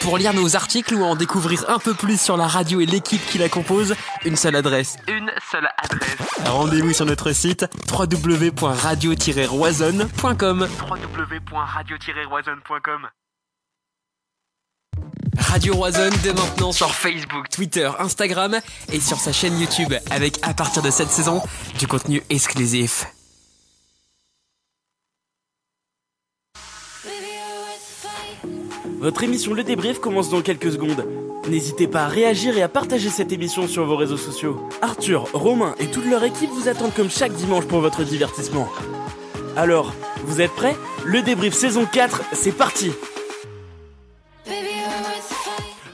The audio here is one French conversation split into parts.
Pour lire nos articles ou en découvrir un peu plus sur la radio et l'équipe qui la compose, une seule adresse. Une seule adresse. Rendez-vous sur notre site www.radio-roisonne.com. www.radio-roisonne.com. Radio Roisonne dès maintenant sur Facebook, Twitter, Instagram et sur sa chaîne YouTube avec à partir de cette saison du contenu exclusif. Votre émission Le Débrief commence dans quelques secondes. N'hésitez pas à réagir et à partager cette émission sur vos réseaux sociaux. Arthur, Romain et toute leur équipe vous attendent comme chaque dimanche pour votre divertissement. Alors, vous êtes prêts? Le Débrief saison 4, c'est parti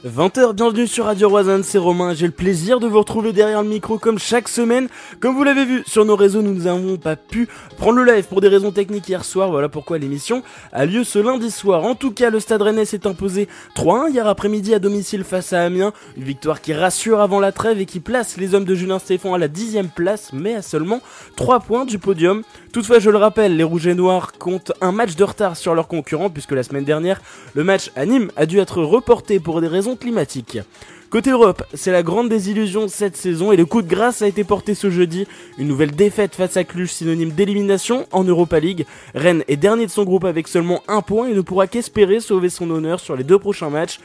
20h, bienvenue sur Radio Roisanne, c'est Romain, j'ai le plaisir de vous retrouver derrière le micro comme chaque semaine. Comme vous l'avez vu sur nos réseaux, nous n'avons pas pu prendre le live pour des raisons techniques hier soir, voilà pourquoi l'émission a lieu ce lundi soir. En tout cas, le Stade Rennais s'est imposé 3-1 hier après-midi à domicile face à Amiens, une victoire qui rassure avant la trêve et qui place les hommes de Julien Stéphane à la dixième place, mais à seulement 3 points du podium. Toutefois, je le rappelle, les Rouges et Noirs comptent un match de retard sur leurs concurrents puisque la semaine dernière, le match à Nîmes a dû être reporté pour des raisons climatiques. Côté Europe, c'est la grande désillusion cette saison et le coup de grâce a été porté ce jeudi. Une nouvelle défaite face à Cluj, synonyme d'élimination en Europa League. Rennes est dernier de son groupe avec seulement un point et ne pourra qu'espérer sauver son honneur sur les deux prochains matchs.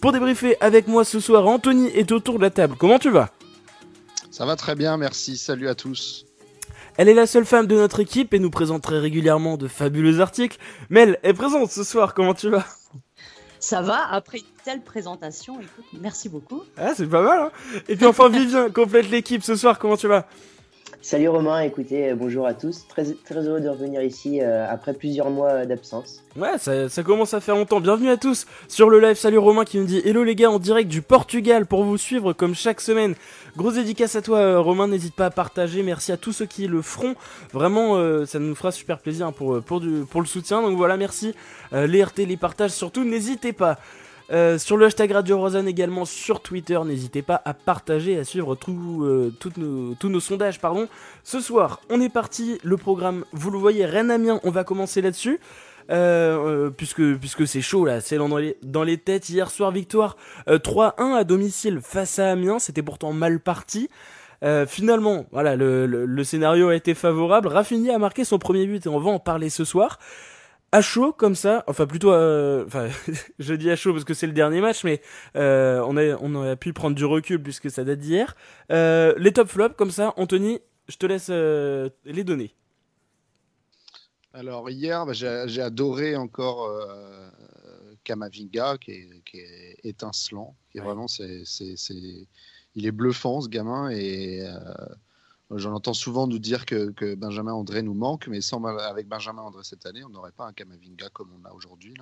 Pour débriefer avec moi ce soir, Anthony est autour de la table. Comment tu vas? Ça va très bien, merci. Salut à tous. Elle est la seule femme de notre équipe et nous présente très régulièrement de fabuleux articles. Mel est présente ce soir, comment tu vas? Ça va, après une telle présentation, écoute, merci beaucoup. Ah, c'est pas mal, hein Et puis enfin, Vivien complète l'équipe ce soir, comment tu vas? Salut Romain, écoutez, euh, bonjour à tous. Très, très heureux de revenir ici euh, après plusieurs mois d'absence. Ouais, ça, commence à faire longtemps. Bienvenue à tous sur le live. Salut Romain qui me dit Hello les gars en direct du Portugal pour vous suivre comme chaque semaine. Grosse dédicace à toi euh, Romain, n'hésite pas à partager. Merci à tous ceux qui le feront. Vraiment, euh, ça nous fera super plaisir pour, pour, le soutien. Donc voilà, merci. Euh, les RT, les partages surtout, n'hésitez pas. Euh, sur le hashtag Radio Rosanne également sur Twitter, n'hésitez pas à partager à suivre tout, euh, nos, tous nos sondages. Pardon. Ce soir, on est parti, le programme, vous le voyez, Rennes Amiens, on va commencer là-dessus. Euh, puisque, puisque c'est chaud là, c'est dans les, dans les têtes. Hier soir, victoire 3-1 à domicile face à Amiens, c'était pourtant mal parti. finalement, voilà, le, le, le, scénario a été favorable. Raffini a marqué son premier but et on va en parler ce soir à chaud comme ça, enfin plutôt, euh, enfin je dis à chaud parce que c'est le dernier match, mais euh, on a on a pu prendre du recul puisque ça date d'hier. Euh, les top flops comme ça, Anthony, je te laisse euh, les donner. Alors hier, bah, j'ai adoré encore Kamavinga qui est, qui est étincelant, qui est ouais. vraiment c'est c'est il est bluffant ce gamin et J'en entends souvent nous dire que, que, Benjamin André nous manque, mais sans, avec Benjamin André cette année, on n'aurait pas un Kamavinga comme on a aujourd'hui,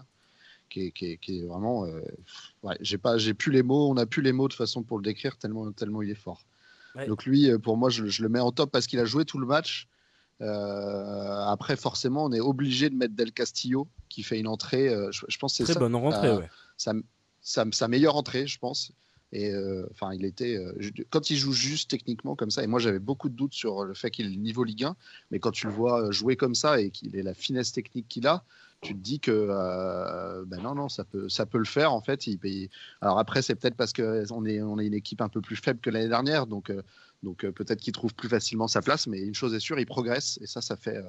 qui qui, est, qui est, vraiment. Euh, ouais, j'ai pas, j'ai plus les mots, on n'a plus les mots de façon pour le décrire tellement, tellement il est fort. Ouais. Donc lui, euh, pour moi, je, je, le mets en top parce qu'il a joué tout le match. Euh, après, forcément, on est obligé de mettre Del Castillo qui fait une entrée. Euh, je, je, pense c'est très bonne rentrée, ouais. sa, sa, meilleure entrée, je pense. Et euh, enfin, il était euh, quand il joue juste techniquement comme ça. Et moi, j'avais beaucoup de doutes sur le fait qu'il est niveau Ligue 1, mais quand tu le vois jouer comme ça et qu'il ait la finesse technique qu'il a, tu te dis que euh, ben non, non, ça peut, ça peut le faire en fait. Il, il... Alors après, c'est peut-être parce que on est, on est une équipe un peu plus faible que l'année dernière, donc, donc peut-être qu'il trouve plus facilement sa place. Mais une chose est sûre, il progresse et ça, ça fait,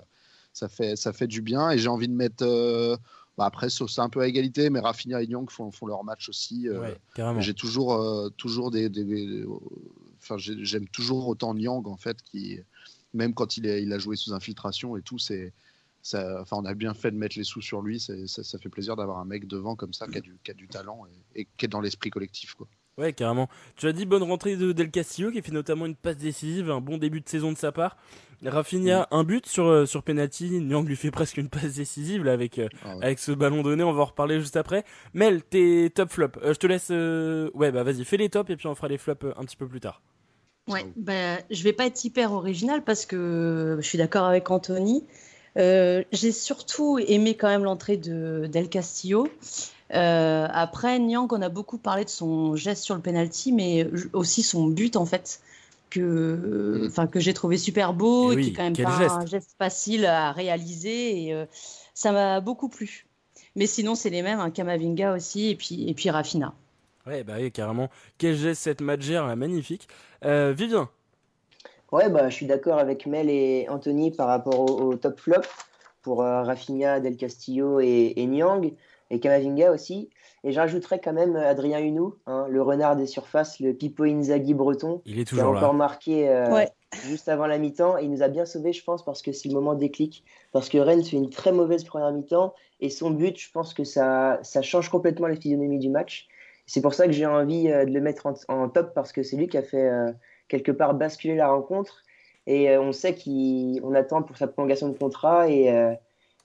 ça fait, ça fait du bien. Et j'ai envie de mettre bah après, c'est un peu à égalité, mais Rafinha et Nyang font, font leur match aussi. Euh, j'ai toujours, euh, toujours des, enfin, j'aime toujours autant Nyang en fait, qui même quand il, est, il a joué sous infiltration et tout, c'est, enfin, on a bien fait de mettre les sous sur lui. Ça, ça, fait plaisir d'avoir un mec devant comme ça qui a du, qui a du talent et, et qui est dans l'esprit collectif, quoi. Ouais, carrément. Tu as dit bonne rentrée de Del Castillo qui fait notamment une passe décisive, un bon début de saison de sa part. Rafinha, un but sur, euh, sur penalty. Nyang lui fait presque une passe décisive là, avec, euh, ah ouais. avec ce ballon donné. On va en reparler juste après. Mel, tes top flops. Euh, je te laisse. euh, Ouais, bah vas-y, fais les tops et puis on fera les flops euh, un petit peu plus tard. Ouais, bah, je vais pas être hyper original parce que je suis d'accord avec Anthony. Euh, J'ai surtout aimé quand même l'entrée de Del Castillo. Euh, après, Nyang, on a beaucoup parlé de son geste sur le penalty, mais aussi son but en fait, que, enfin, que j'ai trouvé super beau, Et oui, qui est quand même pas geste. un geste facile à réaliser, et euh, ça m'a beaucoup plu. Mais sinon, c'est les mêmes, un hein, Kamavinga aussi, et puis, et puis Rafina. Ouais, bah oui, carrément. Quel geste cette Madger, magnifique. Euh, Vivien Ouais, bah, je suis d'accord avec Mel et Anthony par rapport au, top flop pour euh, Rafinha, Del Castillo et, et Nyang, et Kamavinga aussi. Et j'ajouterais quand même Adrien Hunou, hein, le renard des surfaces, le Pipo Inzaghi breton. Il est toujours qui a encore marqué euh, juste avant la mi-temps. Il nous a bien sauvés, je pense, parce que c'est le moment déclic. Parce que Rennes fait une très mauvaise première mi-temps. Et son but, je pense que ça, ça change complètement la physionomie du match. C'est pour ça que j'ai envie euh, de le mettre en, top, parce que c'est lui qui a fait euh, quelque part basculer la rencontre. Et on sait qu'on attend pour sa prolongation de contrat. Et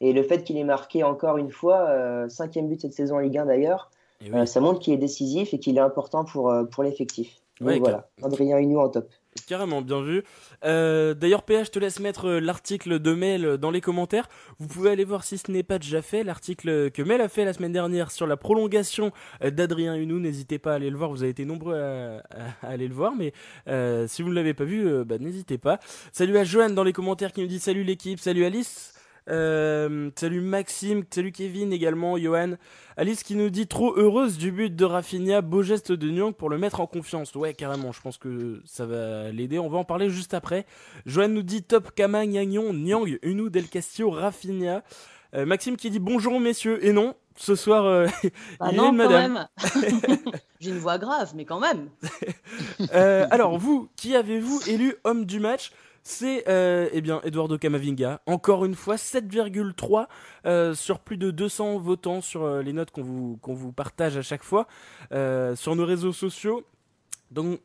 et le fait qu'il ait marqué encore une fois, euh, cinquième but cette saison en Ligue 1 d'ailleurs, euh, ça montre qu'il est décisif et qu'il est important pour, euh, pour l'effectif. Donc voilà, Adrien Hunou en top. Carrément, bien vu. D'ailleurs, PH, je te laisse mettre l'article de Mel dans les commentaires. Vous pouvez aller voir si ce n'est pas déjà fait. L'article que Mel a fait la semaine dernière sur la prolongation d'Adrien Hunou. N'hésitez pas à aller le voir. Vous avez été nombreux à, aller le voir. Mais si vous ne l'avez pas vu, bah, n'hésitez pas. Salut à Joanne dans les commentaires qui nous dit salut l'équipe. Salut Alice. Euh, salut Maxime, salut Kevin également, Johan. Alice qui nous dit trop heureuse du but de Rafinha, beau geste de Nyang pour le mettre en confiance. Ouais, carrément, je pense que ça va l'aider. On va en parler juste après. Johan nous dit top Kama, Nyagnon, Nyang, Unou, Del Castillo, Rafinha. Euh, Maxime qui dit bonjour messieurs, et non, ce soir, euh, ah non, quand même. J'ai une voix grave, mais quand même. alors, vous, qui avez-vous élu homme du match? C'est euh, eh bien Eduardo Camavinga. Encore une fois, 7,3 euh, sur plus de 200 votants sur euh, les notes qu'on vous, vous partage à chaque fois sur nos réseaux sociaux. Donc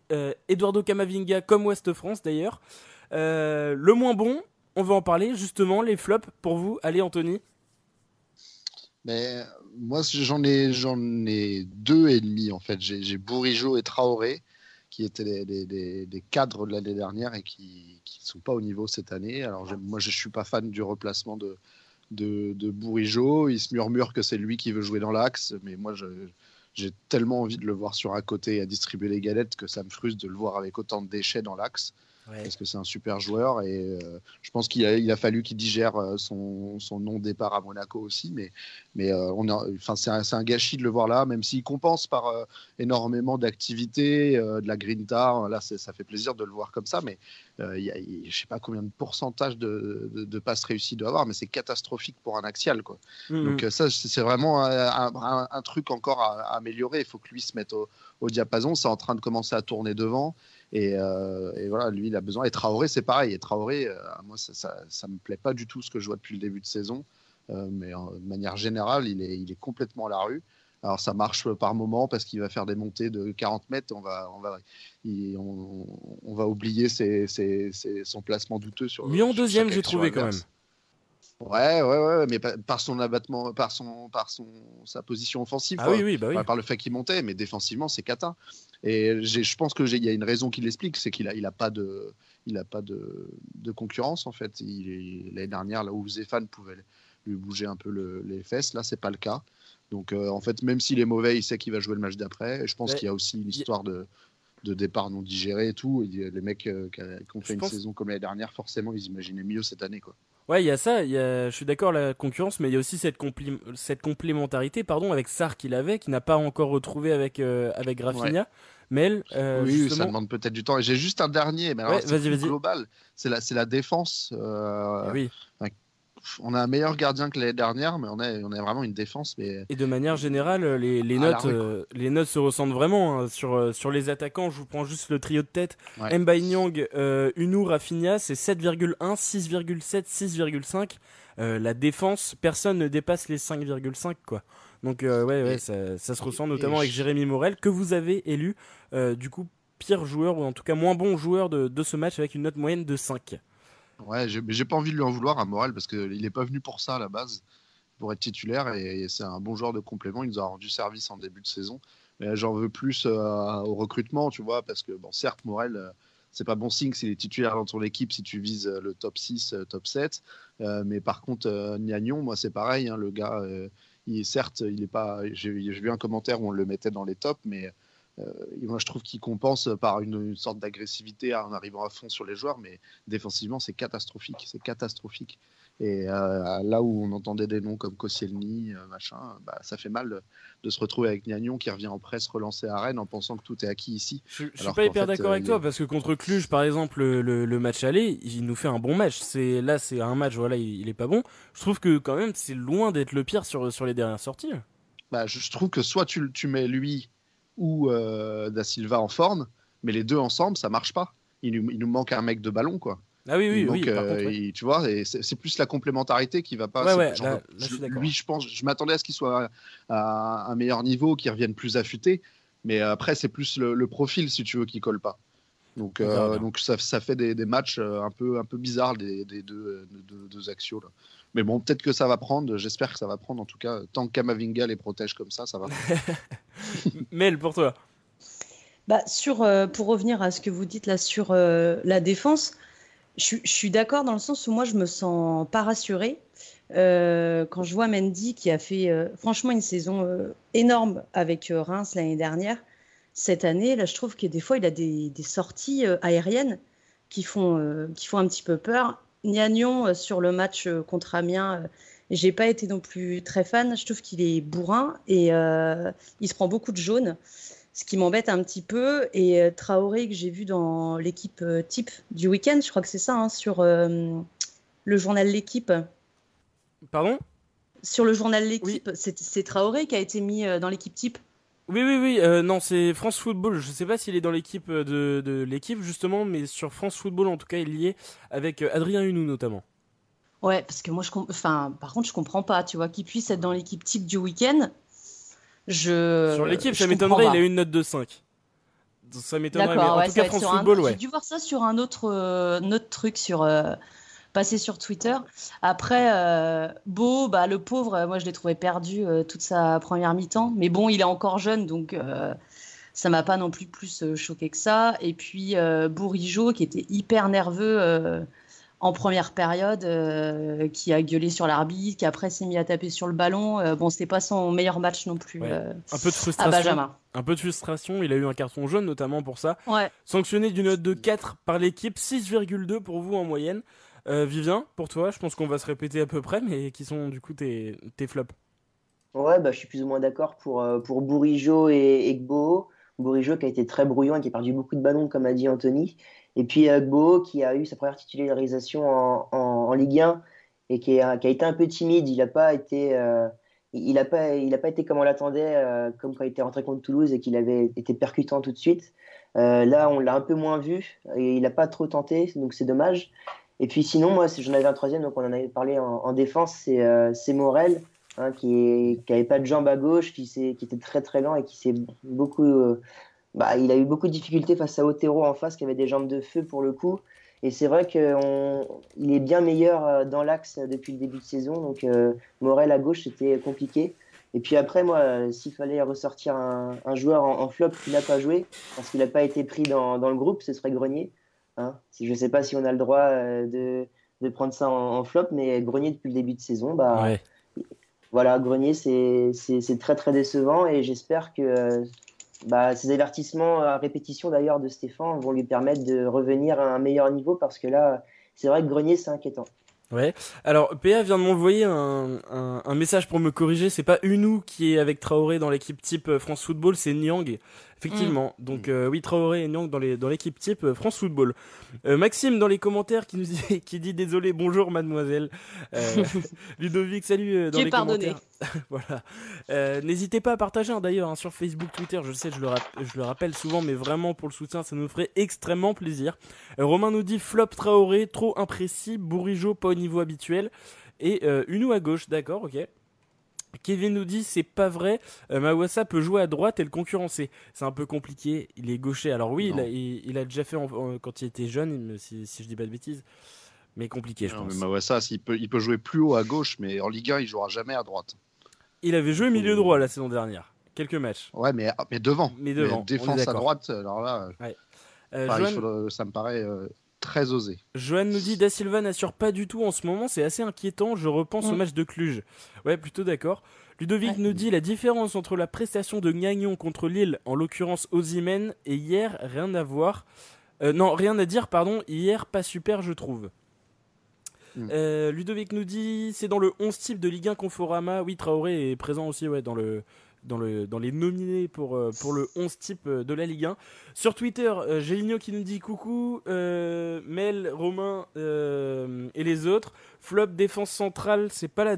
Eduardo Camavinga comme Ouest France d'ailleurs. le moins bon, on va en parler justement, les flops pour vous. Allez Anthony. Mais moi j'en ai, j'en ai deux et demi en fait. J'ai Bourigeau et Traoré qui étaient des, cadres de l'année dernière et qui ne sont pas au niveau cette année. Alors moi, je ne suis pas fan du replacement de, de. Il se murmure que c'est lui qui veut jouer dans l'axe, mais moi, j'ai tellement envie de le voir sur un côté à distribuer les galettes que ça me frustre de le voir avec autant de déchets dans l'axe parce que c'est un super joueur et euh, je pense qu'il a, il a fallu qu'il digère euh, son, son non-départ à Monaco aussi. Mais, mais euh, on enfin, c'est, un, un, gâchis de le voir là, même s'il compense par énormément d'activités, de la grinta. Là, ça fait plaisir de le voir comme ça, mais il y a, je ne sais pas combien de pourcentage de, de, passes réussies doit avoir, mais c'est catastrophique pour un axial. Quoi. Mmh. Donc ça, c'est vraiment un, un, truc encore à, améliorer. Il faut que lui se mette au, au diapason. C'est en train de commencer à tourner devant. Euh, et, voilà, lui, il a besoin. Et Traoré, c'est pareil. Et Traoré, euh, moi, ça, ça, me plaît pas du tout ce que je vois depuis le début de saison. Euh, mais de manière générale, il est, il est complètement à la rue. Alors ça marche par moment parce qu'il va faire des montées de 40 mètres. On va, on va, on, va oublier ses, son placement douteux sur. Mieux deuxième, j'ai trouvé quand même. Ouais, ouais, ouais, mais par son abattement, par son, par son, sa position offensive. Ah oui, oui, bah oui. par le fait qu'il montait, mais défensivement, c'est catin. Et je pense que il y a une raison qui l'explique, c'est qu'il a, il a pas de, il a pas de, de concurrence en fait. L'année dernière, là où Zéphane pouvait lui bouger un peu les fesses, là, c'est pas le cas. Donc, euh, en fait, même s'il est mauvais, il sait qu'il va jouer le match d'après. Je pense qu'il y a aussi une histoire de, de départ non digéré et tout. les mecs euh, qui, ont fait une saison comme l'année dernière, forcément, ils imaginaient mieux cette année, quoi. Ouais, il y a ça, y a, je suis d'accord la concurrence, mais il y a aussi cette, cette complémentarité pardon, avec Sar qu'il avait, qui n'a pas encore retrouvé avec, euh, avec Rafinha. Mais euh, oui, ça demande peut-être du temps. Et j'ai juste un dernier, mais alors c'est global. C'est la, la défense. Euh, oui on a un meilleur gardien que l'année dernière, mais on a, on a vraiment une défense. Mais... Et de manière générale, les, notes, euh, les notes se ressentent vraiment hein. sur, euh, sur les attaquants. Je vous prends juste le trio de tête. Ouais. Nyang, euh, Rafinha, c'est 7,1, 6,7, 6,5. la défense, personne ne dépasse les 5,5 quoi. Donc ouais, ouais ça, se ressent notamment avec Jérémy Morel que vous avez élu du coup pire joueur ou en tout cas moins bon joueur de, de ce match avec une note moyenne de 5. Ouais, j'ai pas envie de lui en vouloir à Morel parce qu'il n'est pas venu pour ça à la base, pour être titulaire et, c'est un bon joueur de complément. Il nous a rendu service en début de saison. Mais j'en veux plus euh, au recrutement, tu vois, parce que, bon, certes, Morel, euh, c'est pas bon signe s'il est titulaire dans ton équipe si tu vises euh, le top 6, top 7. mais par contre, Niagnon, moi, c'est pareil. Hein, le gars, il, certes, il est pas. J'ai vu un commentaire où on le mettait dans les tops, mais moi, je trouve qu'il compense par une, sorte d'agressivité en arrivant à fond sur les joueurs, mais défensivement, c'est catastrophique. C'est catastrophique. Et euh, là où on entendait des noms comme Koscielny, euh, machin, bah, ça fait mal de se retrouver avec Niagnon qui revient en presse relancer à Rennes en pensant que tout est acquis ici. Je, je suis pas hyper d'accord avec toi parce que contre Cluj, par exemple, le, match aller, il nous fait un bon match. C'est là, c'est un match, voilà, il, est pas bon. Je trouve que quand même, c'est loin d'être le pire sur, sur les dernières sorties. Bah, je, trouve que soit tu, tu mets lui ou euh, Da Silva en forme, mais les deux ensemble, ça marche pas. Il, il nous manque un mec de ballon, quoi. Ah oui, oui, oui. Euh, tu vois, c'est plus la complémentarité qui va pas. lui, je pense, je m'attendais à ce qu'il soit à un meilleur niveau, qu'il revienne plus affûté. Mais après, c'est plus le, profil, si tu veux, qui colle pas. Donc, euh, donc ça, ça, fait des, des, matchs euh, un peu, un peu bizarres des, des deux, deux, deux axios. Là. Mais bon, peut-être que ça va prendre. J'espère que ça va prendre. En tout cas, tant que Kamavinga les protège comme ça, ça va. Mel, pour toi. Bah, sur, pour revenir à ce que vous dites là sur la défense, je, suis d'accord dans le sens où moi, je me sens pas rassurée. Euh, quand je vois Mendy qui a fait euh, franchement une saison euh, énorme avec Reims l'année dernière, cette année, là, je trouve que des fois, il a des, sorties aériennes qui font, qui font un petit peu peur. Niagnon, sur le match contre Amiens, j'ai pas été non plus très fan. Je trouve qu'il est bourrin et il se prend beaucoup de jaunes ce qui m'embête un petit peu. Et euh, Traoré, que j'ai vu dans l'équipe euh, type du week-end, je crois que c'est ça, hein, sur euh, le journal L'équipe. Pardon? Sur le journal L'équipe, c'est Traoré qui a été mis dans l'équipe type. Oui, oui, oui. non, c'est France Football. Je ne sais pas s'il est dans l'équipe de, l'équipe, justement, mais sur France Football, en tout cas, il y est avec Adrien Hunou, notamment. Ouais, parce que moi, je enfin, par contre, je comprends pas, tu vois, qu'il puisse être dans l'équipe type du week-end je, sur l'équipe, ça m'étonnerait, il a une note de 5. Ça m'étonnerait, mais en tout cas, France Football, ouais. J'ai dû voir ça sur un autre, euh, autre truc, sur, euh, passé sur Twitter. Après, euh, Beau, bah, le pauvre, moi je l'ai trouvé perdu toute sa première mi-temps. Mais bon, il est encore jeune, donc ça m'a pas non plus plus choqué que ça. Et puis Bourigeau, qui était hyper nerveux en première période, euh, qui a gueulé sur l'arbitre, qui après s'est mis à taper sur le ballon. Euh, bon, c'était pas son meilleur match non plus. Euh, un peu de frustration. Un peu de frustration. Il a eu un carton jaune notamment pour ça. Sanctionné d'une note de 4 par l'équipe, 6,2 pour vous en moyenne. Vivien, pour toi, je pense qu'on va se répéter à peu près, mais qui sont du coup tes, tes flops Ouais, bah, je suis plus ou moins d'accord pour, pour Bourigeau et Egbo. Bourigeau qui a été très brouillon et qui a perdu beaucoup de ballons, comme a dit Anthony. Et puis Agbo qui a eu sa première titularisation en, en, Ligue 1 et qui, a, qui, a, été un peu timide. Il n'a pas été, euh, il a pas, il pas été comme on l'attendait, euh, comme quand il était rentré contre Toulouse et qu'il avait été percutant tout de suite. Euh, là, on l'a un peu moins vu et il n'a pas trop tenté, donc c'est dommage. Et puis sinon, moi, j'en avais un troisième, donc on en avait parlé en, défense, c'est Morel. Hein, qui n'avait pas de jambes à gauche, qui, était très très lent et qui s'est beaucoup bah, il a eu beaucoup de difficultés face à Otero en face, qui avait des jambes de feu pour le coup. Et c'est vrai qu'il est bien meilleur euh, dans l'axe depuis le début de saison. Donc euh, Morel à gauche, c'était compliqué. Et puis après, moi, euh, s'il fallait ressortir un, joueur en, flop qui n'a pas joué, parce qu'il n'a pas été pris dans, le groupe, ce serait Grenier. Hein. je ne sais pas si on a le droit de, de prendre ça en, flop, mais Grenier depuis le début de saison, bah, voilà, Grenier, c'est très très décevant et j'espère que bah, ces avertissements à répétition d'ailleurs de Stéphane vont lui permettre de revenir à un meilleur niveau parce que là, c'est vrai que Grenier, c'est inquiétant. Ouais. Alors, PA vient de m'envoyer un, un, message pour me corriger. C'est pas Unou qui est avec Traoré dans l'équipe type euh, France Football, c'est Niang. Effectivement. Mm. Donc euh, oui, Traoré et Nyang dans les dans l'équipe type euh, France Football. Euh, Maxime dans les commentaires qui nous dit, qui dit désolé, bonjour mademoiselle. Ludovic, salut dans les commentaires. voilà. N'hésitez pas à partager hein, d'ailleurs hein, sur Facebook, Twitter. Je sais, je le, je le rappelle souvent, mais vraiment pour le soutien, ça nous ferait extrêmement plaisir. Romain nous dit flop Traoré, trop imprécis, Bourigeau pas au niveau habituel et Unou à gauche. D'accord, ok. Kevin nous dit c'est pas vrai, euh, Mawassa peut jouer à droite et le concurrencer. C'est un peu compliqué, il est gaucher. Alors oui, il a, déjà fait quand il était jeune, si, je dis pas de bêtises. Mais compliqué, je pense. Mais Mawassa, il peut, il peut jouer plus haut à gauche, mais en Ligue 1, il jouera jamais à droite. Il avait joué milieu droit la saison dernière. Quelques matchs. Ouais, mais, mais devant. Mais devant. défense à droite, alors là. Euh, ça me paraît euh, très osé. Johan nous dit Da Silva n'assure pas du tout en ce moment, c'est assez inquiétant. Je repense au mm. match de Cluj. Ouais, plutôt d'accord. Ludovic nous dit la différence entre la prestation de Gagnon contre Lille, en l'occurrence Ozimen, et hier, rien à voir. Euh, non, rien à dire, pardon. Hier, pas super, je trouve. Hmm. Euh, Ludovic nous dit c'est dans le 11 type de Ligue 1 Conforama. Oui, Traoré est présent aussi ouais, dans, le, dans, le, dans les nominés pour, euh, pour le 11 type de la Ligue 1. Sur Twitter, euh, qui nous dit coucou, Mel, Romain et les autres. Flop défense centrale, c'est pas, la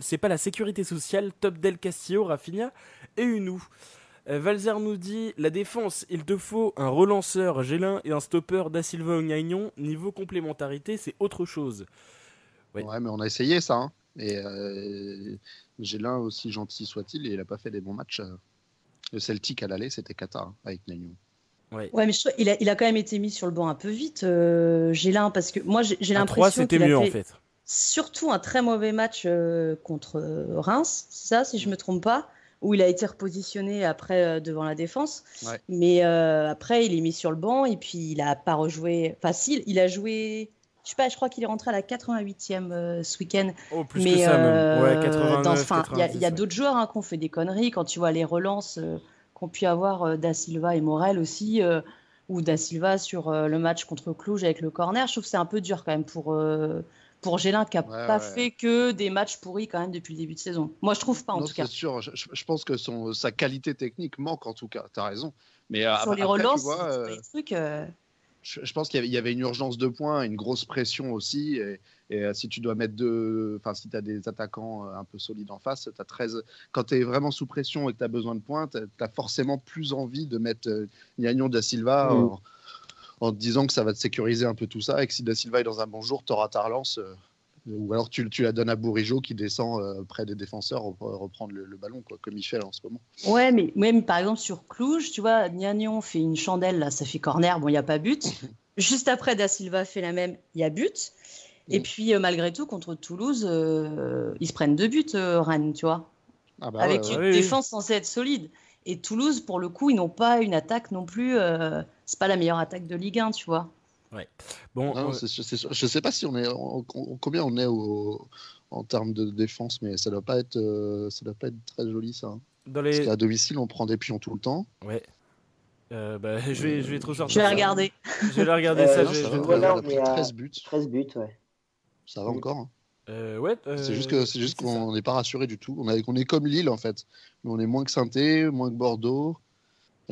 c'est pas la sécurité sociale. Top Del Castillo, Rafinha et Unou. Euh, Valzer nous dit la défense, il te faut un relanceur Gélin et un stopper Da Silva Gagnon. Niveau complémentarité, c'est autre chose. Ouais. mais on a essayé ça. Hein. Et euh, Gélin, aussi gentil soit-il, il n'a pas fait des bons matchs. Le Celtic à l'aller, c'était Qatar hein, avec Gagnon. Ouais. mais il, a, il, a, quand même été mis sur le banc un peu vite, euh, Gélin, parce que moi j'ai l'impression c'était mieux en fait. Surtout un très mauvais match euh, contre Reims, c'est ça, si je me trompe pas où il a été repositionné après euh, devant la défense. Mais euh, après, il est mis sur le banc et puis il n'a pas rejoué. Enfin, si, il a joué. Je sais pas, je crois qu'il est rentré à la 88e euh, ce week-end. Oh, plus mais, que ça même. Ouais, 89, il y a, d'autres joueurs hein, qui ont fait des conneries. Quand tu vois les relances qu'ont pu avoir Da Silva et Morel aussi, ou Da Silva sur le match contre Cluj avec le corner, je trouve que c'est un peu dur quand même pour pour Gélin qui n'a pas fait que des matchs pourris quand même depuis le début de saison. Moi, je trouve pas en tout cas. C'est sûr, je, pense que son, sa qualité technique manque en tout cas, tu as raison. Mais euh, sur les relances, euh, trucs, euh, je, pense qu'il y avait une urgence de points, une grosse pression aussi. Et, si tu dois mettre deux, enfin, si tu as des attaquants un peu solides en face, as 13... quand tu es vraiment sous pression et que tu as besoin de points, tu as, forcément plus envie de mettre Niagnon da Silva. Mm en te disant que ça va te sécuriser un peu tout ça et que si Da Silva est dans un bon jour, tu auras ta relance. Euh, ou alors tu, tu, la donnes à Bourigeau qui descend euh, près des défenseurs pour reprendre le, ballon, quoi, comme il fait en ce moment. Ouais, mais même par exemple sur Cluj, tu vois, Niagnon fait une chandelle, là, ça fait corner, bon, il n'y a pas but. Juste après, Da Silva fait la même, il y a but. Et mm. puis, euh, malgré tout, contre Toulouse, ils se prennent deux buts, Rennes, tu vois. Ah bah avec une défense censée être solide. Et Toulouse, pour le coup, ils n'ont pas une attaque non plus. Euh, c'est pas la meilleure attaque de Ligue 1, tu vois. Ouais. Bon, euh, je sais pas si on est combien on est en termes de défense, mais ça doit pas être euh, ça doit pas être très joli ça. Hein. Dans les... Parce qu'à domicile, on prend des pions tout le temps. Ouais. bah, je vais je vais trop sortir. Je vais regarder. Je vais regarder ça. je, vais, 13 buts. 13 buts, ouais. Ça va encore. Hein. Euh, ouais, c'est juste que c'est juste qu'on n'est pas rassuré du tout. On, a, on est comme Lille en fait, mais on est moins que saint moins que Bordeaux.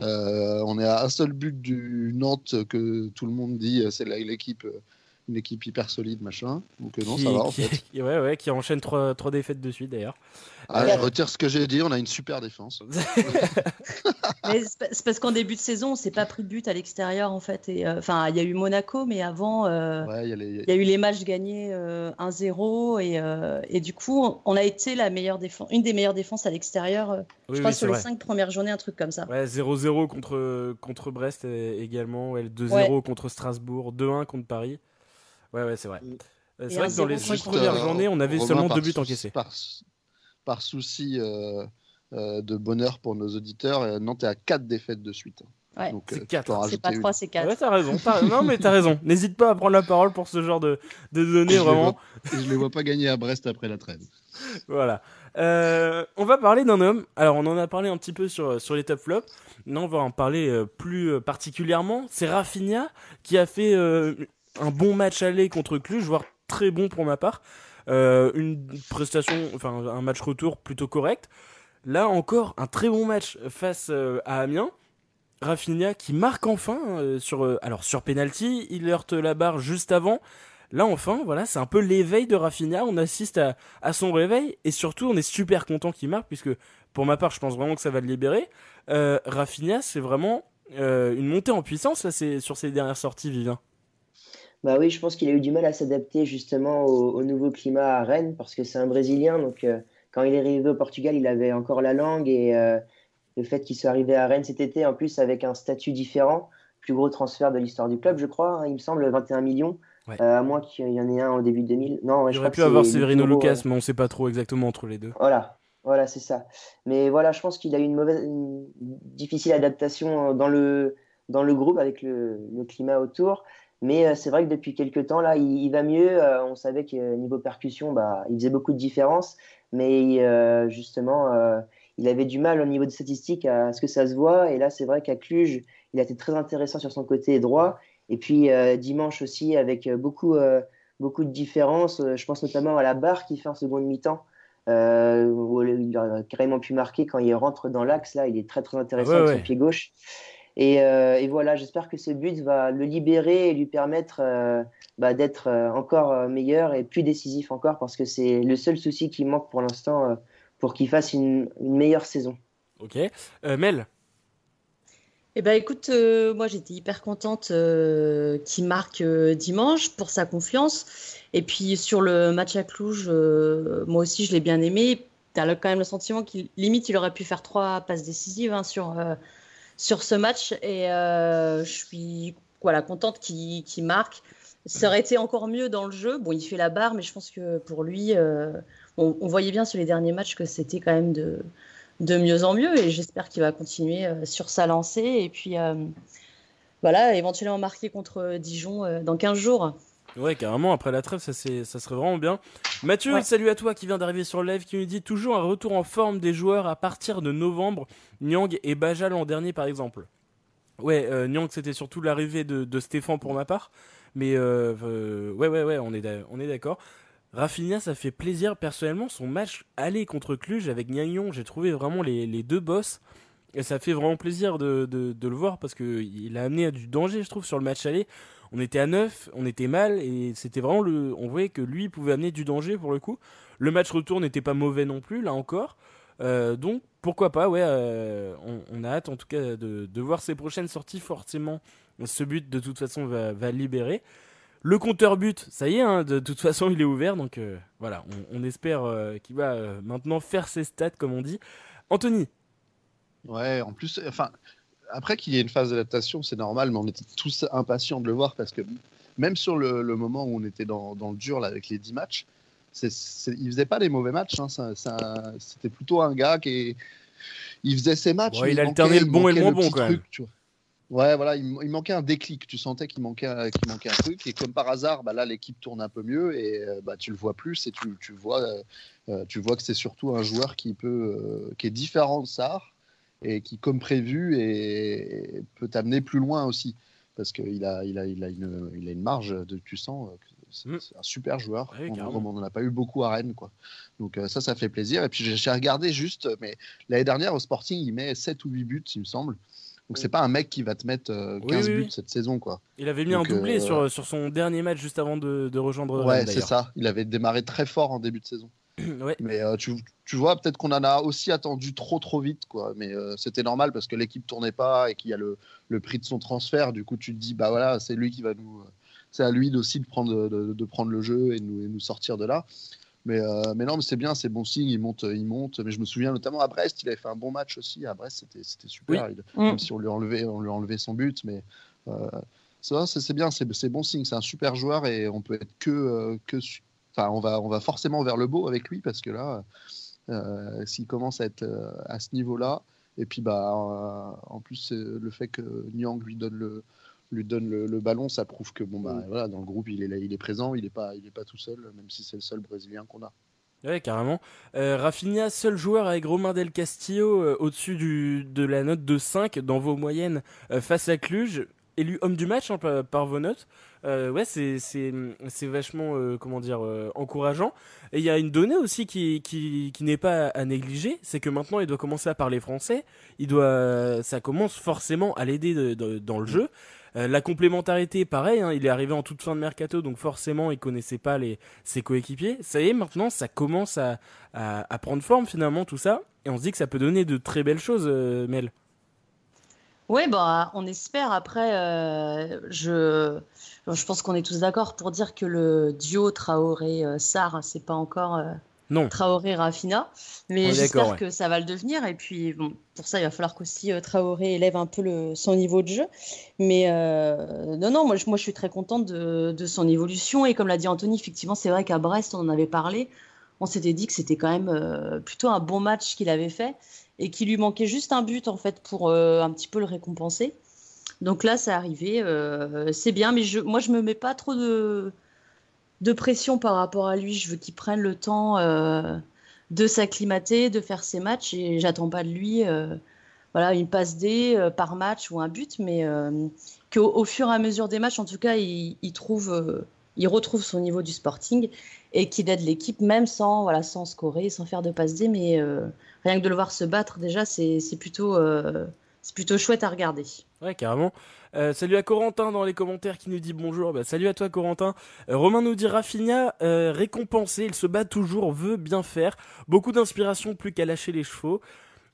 Euh, on est à un seul but du Nantes que tout le monde dit c'est l'équipe une équipe hyper solide, machin. Donc non, ça va en fait. ouais, ouais, qui enchaîne trois, trois défaites de suite d'ailleurs. Ah, je retire ce que j'ai dit, on a une super défense. c'est parce qu'en début de saison, on s'est pas pris de but à l'extérieur en fait. Et euh, enfin, il y a eu Monaco, mais avant, euh, il y, a eu les matchs gagnés 1-0 euh, et, et, du coup, on a été la meilleure défense, une des meilleures défenses à l'extérieur. je crois sur les cinq premières journées, un truc comme ça. Ouais, 0-0 contre contre Brest également, ouais, 2-0 contre Strasbourg, 2-1 contre Paris. Ouais, ouais, c'est vrai. Euh, c'est vrai que dans les cinq premières journées, on avait seulement deux buts encaissés. Par, par souci euh, euh, de bonheur pour nos auditeurs, Nantes est à 4 défaites de suite. Ouais. c'est 4. C'est pas 3, c'est 4. Ouais, t'as raison. non, mais t'as raison. N'hésite pas à prendre la parole pour ce genre de, de données, vraiment. je les vois pas gagner à Brest après la trêve. voilà. on va parler d'un homme. Alors, on en a parlé un petit peu sur, sur les top flops. Non, on va en parler plus particulièrement. C'est Rafinha qui a fait un bon match aller contre Cluj, voire très bon pour ma part. Euh, une prestation, enfin un match retour plutôt correct. Là encore, un très bon match face euh, à Amiens. Rafinha qui marque enfin euh, sur alors sur penalty, il heurte la barre juste avant. Là enfin, voilà, c'est un peu l'éveil de Rafinha. On assiste à, son réveil et surtout on est super content qu'il marque puisque pour ma part, je pense vraiment que ça va le libérer. Rafinha, c'est vraiment une montée en puissance là, sur ses dernières sorties, Vivien. Bah oui, je pense qu'il a eu du mal à s'adapter justement au, nouveau climat à Rennes parce que c'est un Brésilien. Donc, euh, quand il est arrivé au Portugal, il avait encore la langue et euh, le fait qu'il soit arrivé à Rennes cet été, en plus avec un statut différent, plus gros transfert de l'histoire du club, je crois, hein, il me semble, 21 millions. Euh, à moins qu'il y en ait un au début de 2000. Non, il aurait pu avoir Severino Lucas, mais on ne sait pas trop exactement entre les deux. Voilà, voilà, c'est ça. Mais voilà, je pense qu'il a eu une mauvaise, difficile adaptation dans le dans le groupe avec le, le climat autour. Mais euh, c'est vrai que depuis quelques temps, là, il, va mieux. Euh, on savait que niveau percussion, bah, il faisait beaucoup de différence. mais justement, il avait du mal au niveau des statistiques à ce que ça se voit. Et là, c'est vrai qu'à Cluj, il a été très intéressant sur son côté droit. Et puis dimanche aussi, avec beaucoup, beaucoup de différences. Je pense notamment à la barre qui fait en seconde mi-temps. où il a carrément pu marquer quand il rentre dans l'axe. Là, il est très très intéressant avec son pied gauche. Euh, et, voilà, j'espère que ce but va le libérer et lui permettre euh, bah, d'être euh, encore meilleur et plus décisif encore parce que c'est le seul souci qui manque pour l'instant pour qu'il fasse une, meilleure saison. Ok. Mel? Eh ben écoute, moi j'étais hyper contente qu'il marque dimanche pour sa confiance. Et puis sur le match à Cluj, moi aussi je l'ai bien aimé. Tu as quand même le sentiment qu'il limite il aurait pu faire trois passes décisives hein, sur sur ce match et euh, je suis voilà, contente qu'il marque. Ça aurait été encore mieux dans le jeu. Bon, il fait la barre, mais je pense que pour lui, euh, on, voyait bien sur les derniers matchs que c'était quand même de, mieux en mieux et j'espère qu'il va continuer euh, sur sa lancée et puis voilà, éventuellement marquer contre Dijon dans 15 jours. Ouais, carrément, après la trêve, ça, ça serait vraiment bien. Mathieu, salut à toi qui vient d'arriver sur le live, qui nous dit toujours un retour en forme des joueurs à partir de novembre, Nyang et Baja l'an dernier par exemple. Ouais, euh, Nyang c'était surtout l'arrivée de, Stéphane pour ma part, mais euh, euh, ouais, ouais, ouais, on est, on est d'accord. Rafinha, ça fait plaisir. Personnellement, son match aller contre Cluj avec Nyang, j'ai trouvé vraiment les, les, deux boss. Et ça fait vraiment plaisir de, de, de le voir parce qu'il a amené à du danger, je trouve, sur le match aller on était à 9, on était mal et c'était vraiment le. On voyait que lui pouvait amener du danger pour le coup. Le match retour n'était pas mauvais non plus, là encore. Euh, donc pourquoi pas, ouais, euh, on, a hâte en tout cas de, voir ses prochaines sorties. Forcément, ce but de toute façon va, libérer. Le compteur but, ça y est, hein, de, toute façon il est ouvert, donc euh, voilà, on, on espère qu'il va maintenant faire ses stats comme on dit. Anthony. Ouais, en plus, enfin, après qu'il y ait une phase d'adaptation, c'est normal, mais on était tous impatients de le voir parce que même sur le, moment où on était dans, le dur là, avec les 10 matchs, il ne il faisait pas des mauvais matchs. Hein, c'était plutôt un gars qui il faisait ses matchs. il, alternait le bon et le moins bon quand même. Ouais, voilà, il, manquait un déclic. Tu sentais qu'il manquait, qu'il manquait un truc. Et comme par hasard, bah là, l'équipe tourne un peu mieux et euh, bah, tu le vois plus. Et tu, tu vois, euh, tu vois que c'est surtout un joueur qui peut, euh, qui est différent de Sar et qui, comme prévu, peut t'amener plus loin aussi. Parce qu'il a, il a, il a, une, il a une marge, de, tu sens, c'est mm. un super joueur. on n'en a pas eu beaucoup à Rennes. Quoi. Donc euh, ça, ça fait plaisir. Et puis j'ai regardé juste, mais l'année dernière au Sporting, il met 7 ou 8 buts, il me semble. Donc c'est pas un mec qui va te mettre 15 euh, buts cette saison quoi. Il avait mis un doublé euh, sur, sur son dernier match juste avant de, de rejoindre. Ouais, c'est ça. Il avait démarré très fort en début de saison. Mais euh, tu, tu, vois, peut-être qu'on en a aussi attendu trop trop vite, quoi. Mais euh, c'était normal parce que l'équipe tournait pas et qu'il y a le, le, prix de son transfert. Du coup, tu te dis, bah voilà, c'est lui qui va nous. Euh, c'est à lui aussi de prendre, de, de, prendre le jeu et nous, et nous sortir de là. Mais, mais non, mais c'est bien, c'est bon signe, il monte, il monte. Mais je me souviens notamment à Brest, il avait fait un bon match aussi. À Brest, c'était super. Mm. Même si on lui, enlevait, on lui a enlevé son but. Mais c'est bien, c'est bon signe. C'est un super joueur et on peut être que, que Enfin, on va, on va forcément vers le beau avec lui parce que là, euh, s'il commence à être euh, à ce niveau-là, et puis bah, euh, en plus le fait que Nyang lui donne le, lui donne le, ballon, ça prouve que bon bah mm. voilà, dans le groupe il est là, il est présent, il n'est pas, il est pas tout seul, même si c'est le seul Brésilien qu'on a. Ouais, carrément. Rafinha, seul joueur avec Romain Del Castillo au-dessus de la note de 5 dans vos moyennes face à Cluj élu homme du match hein, par, vos notes. Euh, ouais, c'est c'est vachement euh, comment dire euh, encourageant. Et il y a une donnée aussi qui qui, qui n'est pas à négliger, c'est que maintenant il doit commencer à parler français. Il doit ça commence forcément à l'aider dans le jeu. la complémentarité, pareil, hein, il est arrivé en toute fin de mercato, donc forcément il connaissait pas les ses coéquipiers. Ça y est, maintenant ça commence à, à, à prendre forme finalement tout ça, et on se dit que ça peut donner de très belles choses, Mel. Oui, bah, on espère. Après, euh, je, je pense qu'on est tous d'accord pour dire que le duo Traoré-Sar, c'est pas encore euh, Traoré-Rafina. Mais j'espère que ça va le devenir. Et puis, bon, pour ça, il va falloir qu'aussi euh, Traoré élève un peu le, son niveau de jeu. Mais non, non, moi, moi je suis très contente de, de son évolution. Et comme l'a dit Anthony, effectivement, c'est vrai qu'à Brest, on en avait parlé. On s'était dit que c'était quand même plutôt un bon match qu'il avait fait et qu'il lui manquait juste un but en fait pour euh, un petit peu le récompenser. Donc là, c'est arrivé, euh, c'est bien, mais moi je me mets pas trop de, pression par rapport à lui. Je veux qu'il prenne le temps euh, de s'acclimater, de faire ses matchs. Et j'attends pas de lui voilà, une passe D par match ou un but, mais qu'au au fur et à mesure des matchs, en tout cas, il, trouve, il retrouve son niveau du sporting et qu'il aide l'équipe même sans, voilà, sans scorer, sans faire de passe D. Mais rien que de le voir se battre, déjà, c'est plutôt, c'est plutôt chouette à regarder. Ouais, carrément. Euh, salut à Corentin dans les commentaires qui nous dit bonjour. Bah, salut à toi Corentin. Euh, Romain nous dit Rafinha euh, récompensé, il se bat toujours, veut bien faire. Beaucoup d'inspiration, plus qu'à lâcher les chevaux.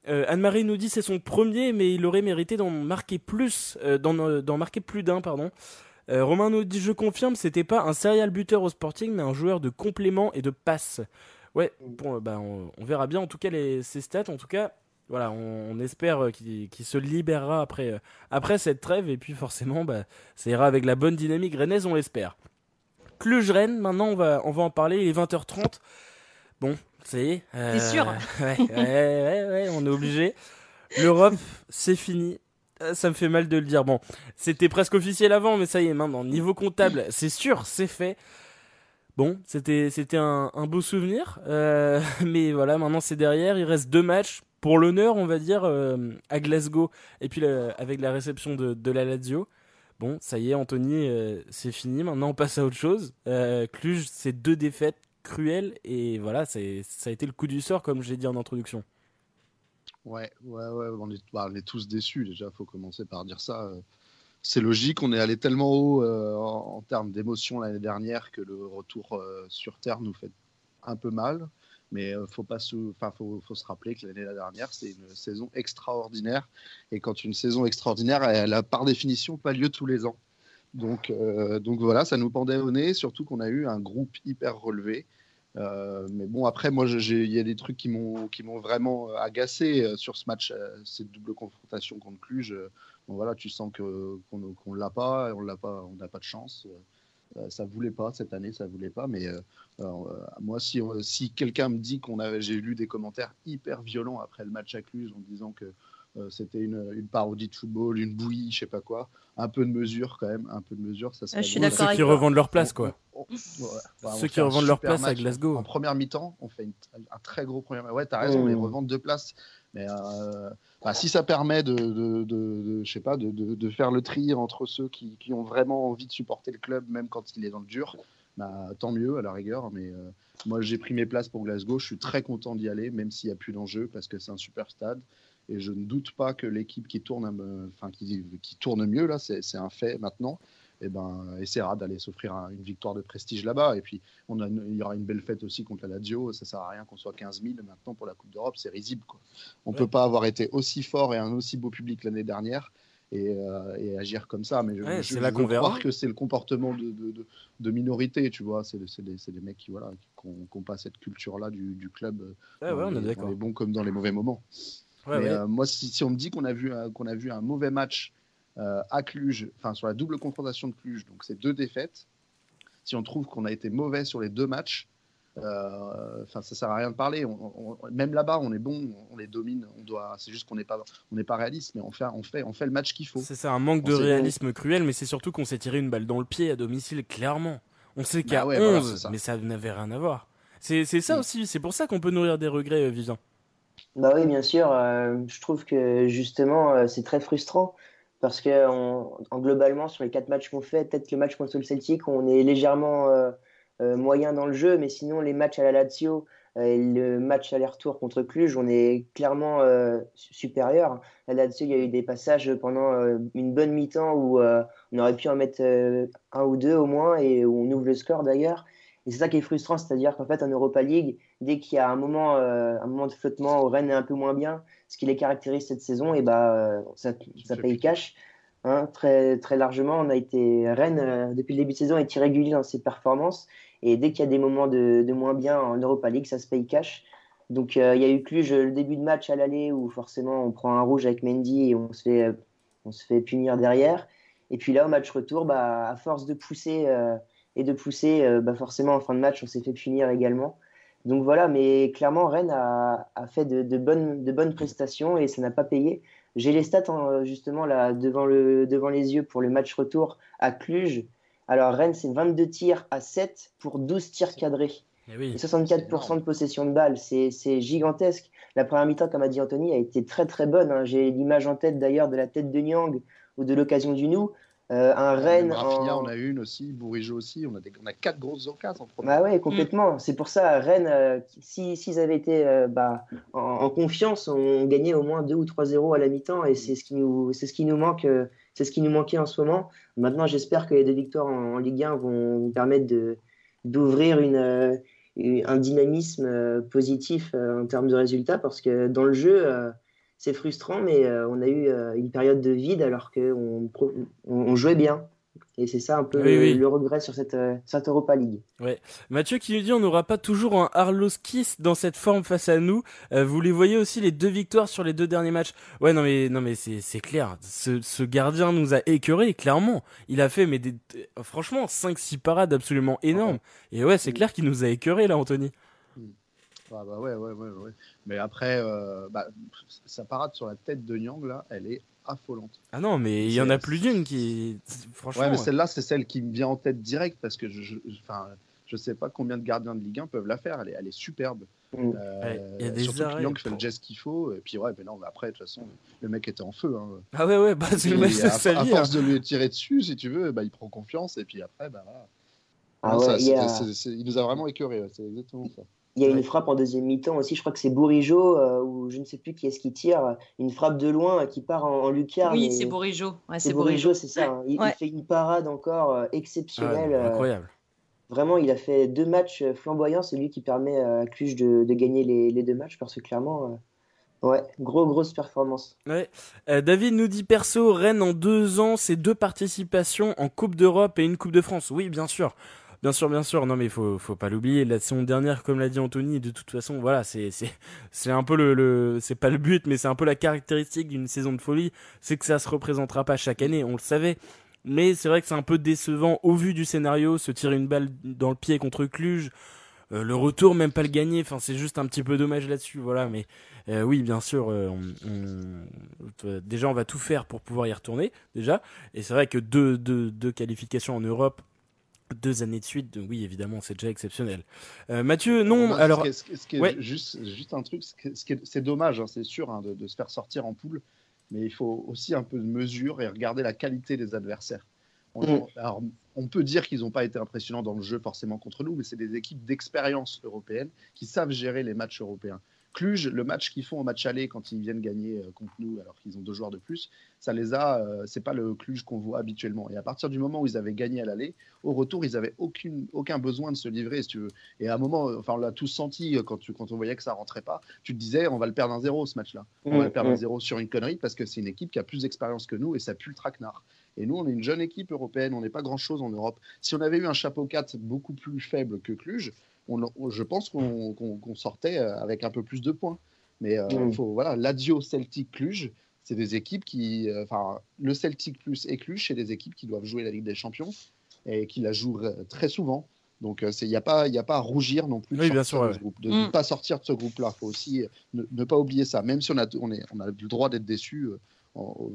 Anne-Marie nous dit c'est son premier, mais il aurait mérité d'en marquer plus, d'en marquer plus d'un, pardon. Romain nous dit je confirme, c'était pas un serial buteur au Sporting, mais un joueur de complément et de passe. Ouais, bon, bah, on, verra bien en tout cas les, ses stats. En tout cas, voilà, on, espère euh, qu'il se libérera après, euh, après cette trêve et puis forcément, bah, ça ira avec la bonne dynamique rennaise, on l'espère. Cluj-Rennes, maintenant on va, on va en parler, il est 20h30. Bon, ça y est. Euh, sûr ouais, ouais, ouais, on est obligé. L'Europe, c'est fini. Ça me fait mal de le dire. Bon, c'était presque officiel avant, mais ça y est, maintenant, niveau comptable, c'est sûr, c'est fait. Bon, c'était c'était un, beau souvenir, mais voilà, maintenant c'est derrière. Il reste deux matchs pour l'honneur, on va dire, euh, à Glasgow, et puis avec la réception de, la Lazio. Bon, ça y est, Anthony, euh, c'est fini. Maintenant, on passe à autre chose. Euh, Cluj, c'est deux défaites cruelles, et voilà, ça a été le coup du sort, comme j'ai dit en introduction. Ouais, ouais, ouais, on est, bah, tous déçus déjà, il faut commencer par dire ça. C'est logique, on est allé tellement haut en, en, termes d'émotion l'année dernière que le retour sur Terre nous fait un peu mal. Mais il euh, faut pas enfin, faut, se rappeler que l'année dernière, c'est une saison extraordinaire. Et quand une saison extraordinaire, elle a par définition pas lieu tous les ans. Donc, euh, donc voilà, ça nous pendait au nez, surtout qu'on a eu un groupe hyper relevé. Euh, mais bon, après, moi, il y a des trucs qui m'ont vraiment agacé sur ce match, cette double confrontation contre Cluj. Bon, voilà, tu sens qu'on ne l'a pas, on n'a pas de chance. Euh, ça voulait pas cette année, ça voulait pas. Mais euh, euh, moi, si, si quelqu'un me dit qu'on avait, j'ai lu des commentaires hyper violents après le match à Cluj en disant que c'était une, une, parodie de football, une bouillie, je sais pas quoi. Un peu de mesure quand même, un peu de mesure, ça serait. Ah, ceux qui revendent leur place, quoi. Ceux qui revendent leur place à Glasgow. En première mi-temps, on fait un très gros premier. Ouais, t'as raison, les revendre deux places. Mais si ça permet de, de, de, je sais pas, de, faire le tri entre ceux qui, qui, ont vraiment envie de supporter le club, même quand il est dans le dur, bah, tant mieux à la rigueur. Mais euh, moi, j'ai pris mes places pour Glasgow. Je suis très content d'y aller, même s'il n'y a plus d'enjeu, parce que c'est un super stade. Et je ne doute pas que l'équipe qui tourne, enfin qui, qui tourne mieux là, c'est un fait maintenant eh ben, essaiera d'aller s'offrir une victoire de prestige là-bas. Et puis, on a, il y aura une belle fête aussi contre la Lazio. Ça sert à rien qu'on soit 15 000 maintenant pour la Coupe d'Europe. C'est risible. Quoi. On ne peut pas avoir été aussi fort et un aussi beau public l'année dernière. Et, euh, agir comme ça. Mais je, ouais, je, je veux croire que c'est le comportement de, de, de, minorité, tu vois. C'est des, des, mecs qui voilà, n'ont pas cette culture-là du, du, club. Ouais, ouais, on est dans les bons comme dans les mauvais moments. Mais, euh, moi, si, si, on me dit qu'on a, vu, qu'on a vu un mauvais match euh, à Cluj, enfin sur la double confrontation de Cluj, donc c'est deux défaites. Si on trouve qu'on a été mauvais sur les deux matchs, euh, enfin ça sert à rien de parler. même là-bas, on est bon, on les domine. On doit, c'est juste qu'on n'est pas, on n'est pas réaliste, mais on fait, on fait, on fait le match qu'il faut. C'est ça, un manque de réalisme cruel, mais c'est surtout qu'on s'est tiré une balle dans le pied à domicile, clairement. On sait a 11, bah mais ça n'avait rien à voir. C'est ça mm. aussi, c'est pour ça qu'on peut nourrir des regrets, euh, Vivien. Bah oui, bien sûr. je trouve que justement, c'est très frustrant parce que en globalement, sur les quatre matchs qu'on fait, peut-être le match contre le Celtic, on est légèrement euh, euh, moyen dans le jeu, mais sinon, les matchs à la Lazio euh, et le match aller-retour contre Cluj, on est clairement supérieur. À la Lazio, il y a eu des passages pendant une bonne mi-temps où on aurait pu en mettre un ou deux au moins et où on ouvre le score d'ailleurs. Et c'est ça qui est frustrant, c'est-à-dire qu'en fait, en Europa League, dès qu'il y a un moment, un moment de flottement Rennes est un peu moins bien, ce qui les caractérise cette saison, et bah, euh, ça, ça paye cash. Hein, très, très largement, on a été Rennes euh, depuis le début de saison est irrégulier dans ses performances et dès qu'il y a des moments de, de, moins bien en Europa League, ça se paye cash. Donc euh, il y a eu Cluj le début de match à l'aller où forcément on prend un rouge avec Mendy et on se fait, on se fait punir derrière. Et puis là au match retour, bah, à force de pousser et de pousser, bah, forcément en fin de match on s'est fait punir également. Donc voilà, mais clairement, Rennes a, fait de, bonnes, de bonnes prestations et ça n'a pas payé. J'ai les stats hein, justement là devant, le, devant les yeux pour le match retour à Cluj. Alors Rennes, c'est 22 tirs à 7 pour 12 tirs cadrés. Et 64% de possession de balles, c'est gigantesque. La première mi-temps, comme a dit Anthony, a été très très bonne. Hein. J'ai l'image en tête d'ailleurs de la tête de Nyang ou de l'occasion du Nou. Euh, un Rennes. En... on a une aussi, Bourigeau aussi. On a, des... on a quatre grosses occasions en premier. Bah ouais, complètement. C'est pour ça, Rennes, euh, s'ils avaient été euh, bah, en, confiance, on gagnait au moins 2 ou 3-0 à la mi-temps et c'est ce qui nous, c'est ce qui nous manque, c'est ce qui nous manquait en ce moment. Maintenant, j'espère que les deux victoires en, Ligue 1 vont nous permettre de d'ouvrir une, un dynamisme positif en termes de résultats parce que dans le jeu c'est frustrant, mais euh, on a eu euh, une période de vide alors qu'on on, jouait bien. Et c'est ça un peu le, regret sur cette, euh, cette Europa League. Ouais. Mathieu qui nous dit on n'aura pas toujours un Arlos Kiss dans cette forme face à nous. vous les voyez aussi les deux victoires sur les deux derniers matchs. Ouais non mais non mais c'est clair. Ce, ce, gardien nous a écœuré clairement. Il a fait mais des, franchement 5-6 parades absolument énormes. Et ouais c'est clair qu'il nous a écœuré là Anthony. Ah bah ouais, ouais, ouais, ouais. Mais après, euh, bah, sa parade sur la tête de Nyang, là, elle est affolante. Ah non, mais il y en a plus d'une qui. Franchement. Ouais, mais celle-là, c'est celle qui me vient en tête direct parce que je, enfin, je sais pas combien de gardiens de Ligue 1 peuvent la faire. Elle est, elle est superbe. Mm. Euh, il y a des surtout arrêts, Nyang fait le geste qu'il faut. Et puis, ouais, mais non, mais après, de toute façon, le mec était en feu. Hein. Ah ouais, ouais, bah, c'est le mec vie. À force hein. de lui tirer dessus, si tu veux, bah, il prend confiance. Et puis après, bah voilà. Ah ouais, il nous a vraiment écœuré, c'est exactement ça. Il y a une frappe en deuxième mi-temps aussi, je crois que c'est Bourigeau, euh, ou je ne sais plus qui est-ce qui tire, une frappe de loin qui part en, lucarne. Oui, c'est Bourigeau. c'est Bourigeau, c'est ça. Hein. Il, fait une parade encore euh, exceptionnelle. Euh, incroyable. Vraiment, il a fait deux matchs flamboyants. C'est lui qui permet à Cluj de, gagner les, deux matchs parce que clairement, ouais, gros, grosse performance. Ouais. David nous dit perso, Rennes en deux ans, c'est deux participations en Coupe d'Europe et une Coupe de France. Oui, bien sûr. Bien sûr, bien sûr. Non, mais il faut, faut pas l'oublier. La saison dernière, comme l'a dit Anthony, de toute façon, voilà, c'est, c'est, c'est un peu le, c'est pas le but, mais c'est un peu la caractéristique d'une saison de folie, c'est que ça se représentera pas chaque année. On le savait. Mais c'est vrai que c'est un peu décevant au vu du scénario, se tirer une balle dans le pied contre Cluj. Euh, le retour, même pas le gagner. Enfin, c'est juste un petit peu dommage là-dessus. Voilà, mais euh, oui, bien sûr, euh, déjà on va tout faire pour pouvoir y retourner déjà. Et c'est vrai que deux, deux, deux qualifications en Europe, deux années de suite, oui, évidemment, c'est déjà exceptionnel. Euh, Mathieu, non, alors. juste, juste un truc, c'est dommage, hein, c'est sûr, hein, de, se faire sortir en poule, mais il faut aussi un peu de mesure et regarder la qualité des adversaires. On, mm. alors, on peut dire qu'ils n'ont pas été impressionnants dans le jeu forcément contre nous, mais c'est des équipes d'expérience européenne qui savent gérer les matchs européens. Cluj, le match qu'ils font au match aller quand ils viennent gagner euh, contre nous, alors qu'ils ont deux joueurs de plus, ça les a. Euh, c'est pas le Cluj qu'on voit habituellement. Et à partir du moment où ils avaient gagné à l'aller, au retour, ils avaient aucune, aucun besoin de se livrer, si tu veux. Et à un moment, enfin, on l'a tous senti euh, quand, tu, quand on voyait que ça rentrait pas. Tu te disais, on va le perdre un zéro ce match-là. On va le perdre un mmh. zéro sur une connerie parce que c'est une équipe qui a plus d'expérience que nous et ça pue le traquenard. Et nous, on est une jeune équipe européenne, on n'est pas grand-chose en Europe. Si on avait eu un chapeau 4 beaucoup plus faible que Cluj, je pense qu'on sortait avec un peu plus de points. Mais euh, mm. faut, voilà, l'Adio Celtic Cluj, c'est des équipes qui. Euh, enfin, le Celtic plus et Cluj, c'est des équipes qui doivent jouer la Ligue des Champions et qui la jouent très souvent. Donc, il n'y a, pas, a pas à rougir non plus de, bien sûr, groupe, de ne mm. pas sortir de ce groupe-là. Il faut aussi ne, ne, pas oublier ça. Même si on a, on, est, on a le droit d'être déçu,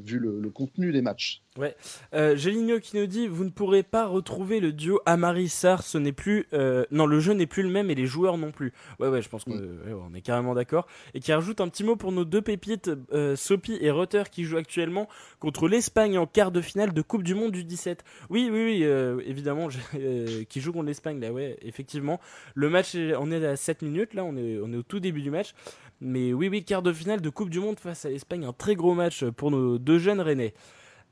vu le, contenu des matchs. Ouais. Euh, Géligno qui nous dit vous ne pourrez pas retrouver le duo Amari Sar, ce n'est plus euh, non le jeu n'est plus le même et les joueurs non plus. Ouais ouais, je pense qu'on mm. est carrément d'accord et qui rajoute un petit mot pour nos deux pépites euh, Sopi et Rutter qui jouent actuellement contre l'Espagne en quart de finale de Coupe du monde du 17. Oui oui oui, euh, évidemment euh, qui joue contre l'Espagne là ouais, effectivement. Le match on est à 7 minutes là, on est on est au tout début du match. Mais oui, oui, quart de finale de Coupe du Monde face à l'Espagne, un très gros match pour nos deux jeunes Rennais.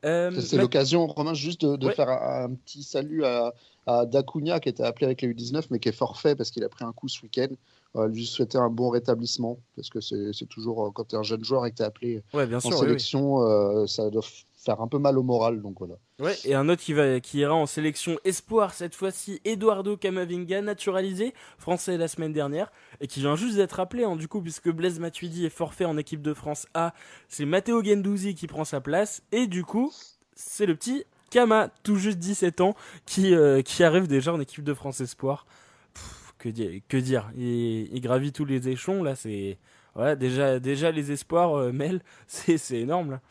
Euh, c'est l'occasion, Romain, juste de, faire un, petit salut à, à Dacunia qui était appelé avec les U19 mais qui est forfait parce qu'il a pris un coup ce week-end. Euh, lui souhaiter un bon rétablissement parce que c'est toujours euh, quand tu es un jeune joueur et que tu es appelé en sélection, euh, ça doit faire un peu mal au moral. Donc voilà. Ouais, et un autre qui, va, qui ira en sélection espoir cette fois-ci, Eduardo Camavinga, naturalisé, français la semaine dernière, et qui vient juste d'être appelé, hein, du coup, puisque Blaise Matuidi est forfait en équipe de France A, c'est Matteo Gendouzi qui prend sa place, et du coup, c'est le petit Kama, tout juste 17 ans, qui, qui arrive déjà en équipe de France espoir que dire, que dire il, gravit tous les échelons là, c'est voilà déjà déjà les espoirs euh, Mel, c'est énorme là.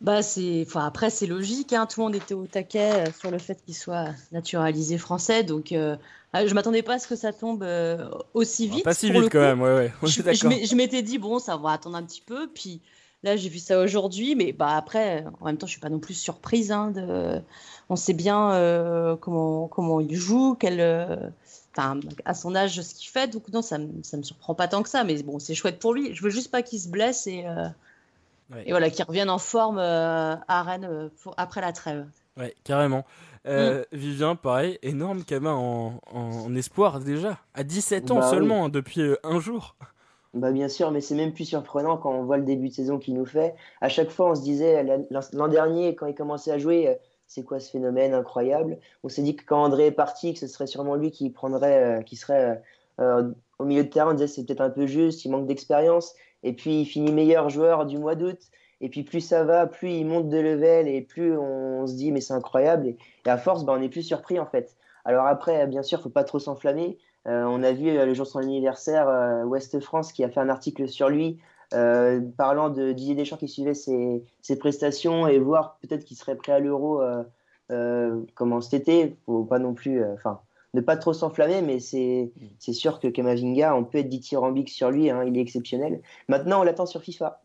Bah c'est, enfin après c'est logique, hein. tout le monde était au taquet euh, sur le fait qu'il soit naturalisé français, donc euh, ah, je m'attendais pas à ce que ça tombe euh, aussi vite. pas si vite quand même, ouais ouais. je, je m'étais dit bon ça va attendre un petit peu, puis là j'ai vu ça aujourd'hui, mais bah après en même temps je suis pas non plus surprise, hein, de... on sait bien comment comment il joue, quel Enfin, à son âge, ce qu'il fait, donc non, ça, ça me surprend pas tant que ça, mais bon, c'est chouette pour lui. Je veux juste pas qu'il se blesse et, et voilà, qui reviennent en forme euh, à Rennes euh, après la trêve. Ouais, carrément. Euh, mm. Vivien, pareil, énorme Kama en, en, espoir déjà, à 17 ans bah seulement, hein, depuis un jour. Bah bien sûr, mais c'est même plus surprenant quand on voit le début de saison qu'il nous fait. À chaque fois, on se disait, l'an dernier, quand il commençait à jouer, c'est quoi ce phénomène incroyable? On s'est dit que quand André est parti, que ce serait sûrement lui qui prendrait, qui serait au milieu de terrain. On disait c'est peut-être un peu juste, il manque d'expérience. Et puis il finit meilleur joueur du mois d'août. Et puis plus ça va, plus il monte de level et plus on se dit mais c'est incroyable. Et, à force, bah, on est plus surpris en fait. Alors après, bien sûr, faut pas trop s'enflammer. Euh, on a vu euh, le jour de son anniversaire, euh, Ouest France qui a fait un article sur lui parlant de Didier Deschamps qui suivait ses, prestations et voir peut-être qu'il serait prêt à l'Euro comment cet été. Faut pas non plus, enfin ne pas trop s'enflammer, mais c'est sûr que Kamavinga, on peut être dithyrambique sur lui, hein, il est exceptionnel. Maintenant, on l'attend sur FIFA.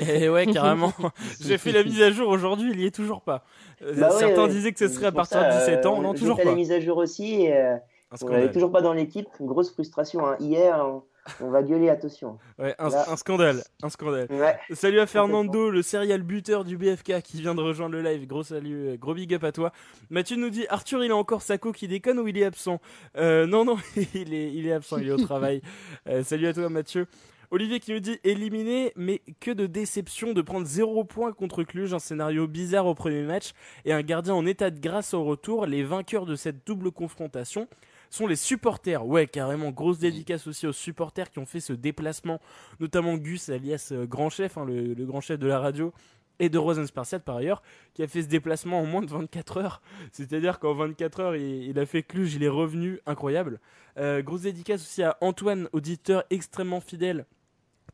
Et eh ouais, carrément. J'ai fait la mise à jour aujourd'hui, il y est toujours pas. Euh, bah certains disaient que ce serait à partir de 17 ans, non, toujours pas. fait la mise à jour aussi, et, euh, on n'avait toujours pas dans l'équipe. Grosse frustration. Hein. Hier, on va gueuler, attention. Ouais, un, scandale, un scandale. Salut à Fernando, le serial buteur du BFK qui vient de rejoindre le live. Gros salut, euh, gros big up à toi. Mathieu nous dit Arthur, il a encore Sako qui déconne ou il est absent? Euh, Non, non, il est, il est absent, il est au travail. Euh, salut à toi, Mathieu. Olivier qui nous dit éliminé, mais que de déception de prendre 0 points contre Cluj, un scénario bizarre au premier match et un gardien en état de grâce au retour, les vainqueurs de cette double confrontation sont les supporters. Ouais, carrément, grosse dédicace aussi aux supporters qui ont fait ce déplacement, notamment Gus, alias euh, grand chef, hein, le, grand chef de la radio, et de Rosen Spartiate par ailleurs, qui a fait ce déplacement en moins de 24 heures. C'est-à-dire qu'en 24 heures, il, a fait Cluj, il est revenu, incroyable. Euh, grosse dédicace aussi à Antoine, auditeur extrêmement fidèle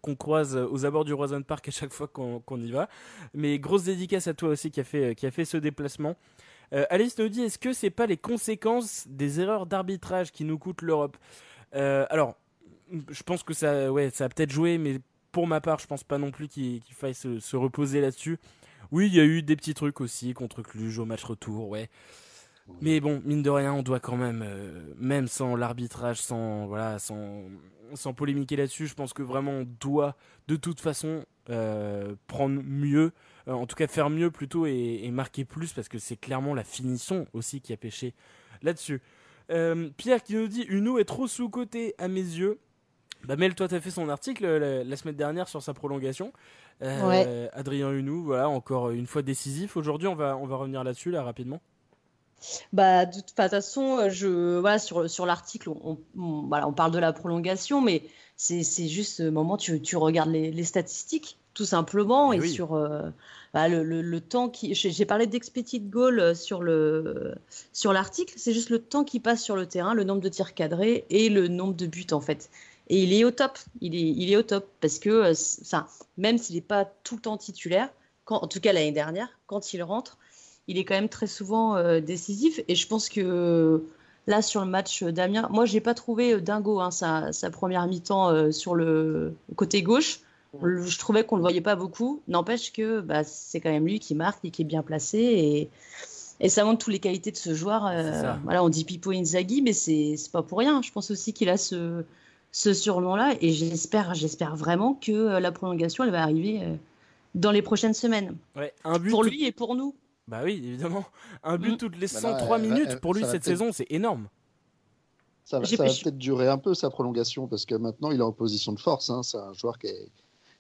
qu'on croise aux abords du Rosen Park à chaque fois qu'on y va. Mais grosse dédicace à toi aussi qui a fait, qui a fait ce déplacement. Euh, Alice nous dit est-ce que c'est pas les conséquences des erreurs d'arbitrage qui nous coûtent l'Europe euh, Alors, je pense que ça, ouais, ça a peut-être joué, mais pour ma part, je pense pas non plus qu'il faille se, reposer là-dessus. Oui, il y a eu des petits trucs aussi contre Cluj au match retour, ouais. Mais bon, mine de rien, on doit quand même, euh, même sans l'arbitrage, sans voilà, sans, sans polémiquer là-dessus, je pense que vraiment on doit de toute façon prendre mieux euh, en tout cas faire mieux plutôt et, marquer plus parce que c'est clairement la finition aussi qui a pêché là-dessus. Euh, Pierre qui nous dit Uno est trop sous-côté à mes yeux. Bah Mel, toi, tu as fait son article euh, la, semaine dernière sur sa prolongation. Adrien Hunou, voilà, encore une fois décisif. Aujourd'hui, on va, on va revenir là-dessus, là, rapidement. Bah, de toute façon, je, voilà, sur, sur l'article, on, voilà, on parle de la prolongation, mais c'est juste, moment, tu, tu regardes les, les statistiques tout simplement, et, sur euh, bah, le, temps qui. J'ai parlé d'expected goal euh, sur le sur l'article, c'est juste le temps qui passe sur le terrain, le nombre de tirs cadrés et le nombre de buts en fait. Et il est au top, il est, il est au top parce que euh, ça, même s'il n'est pas tout le temps titulaire, quand, en tout cas l'année dernière, quand il rentre, il est quand même très souvent décisif. Et je pense que là sur le match d'Amiens, moi j'ai pas trouvé dingo hein, sa, sa, première mi-temps sur le côté gauche. Je trouvais qu'on ne le voyait pas beaucoup. N'empêche que bah, c'est quand même lui qui marque et qui est bien placé. Et, et ça montre toutes les qualités de ce joueur. Euh, voilà, on dit Pipo Inzaghi, mais c'est pas pour rien. Je pense aussi qu'il a ce, ce surnom-là. Et j'espère j'espère vraiment que euh, la prolongation, elle va arriver euh, dans les prochaines semaines. un but pour lui et pour nous. Bah oui, évidemment. Un but mm. toutes les 103 bah minutes, pour lui, cette saison, c'est énorme. Ça va, peut-être durer un peu sa prolongation parce que maintenant il est en position de force. Hein. C'est un joueur qui est,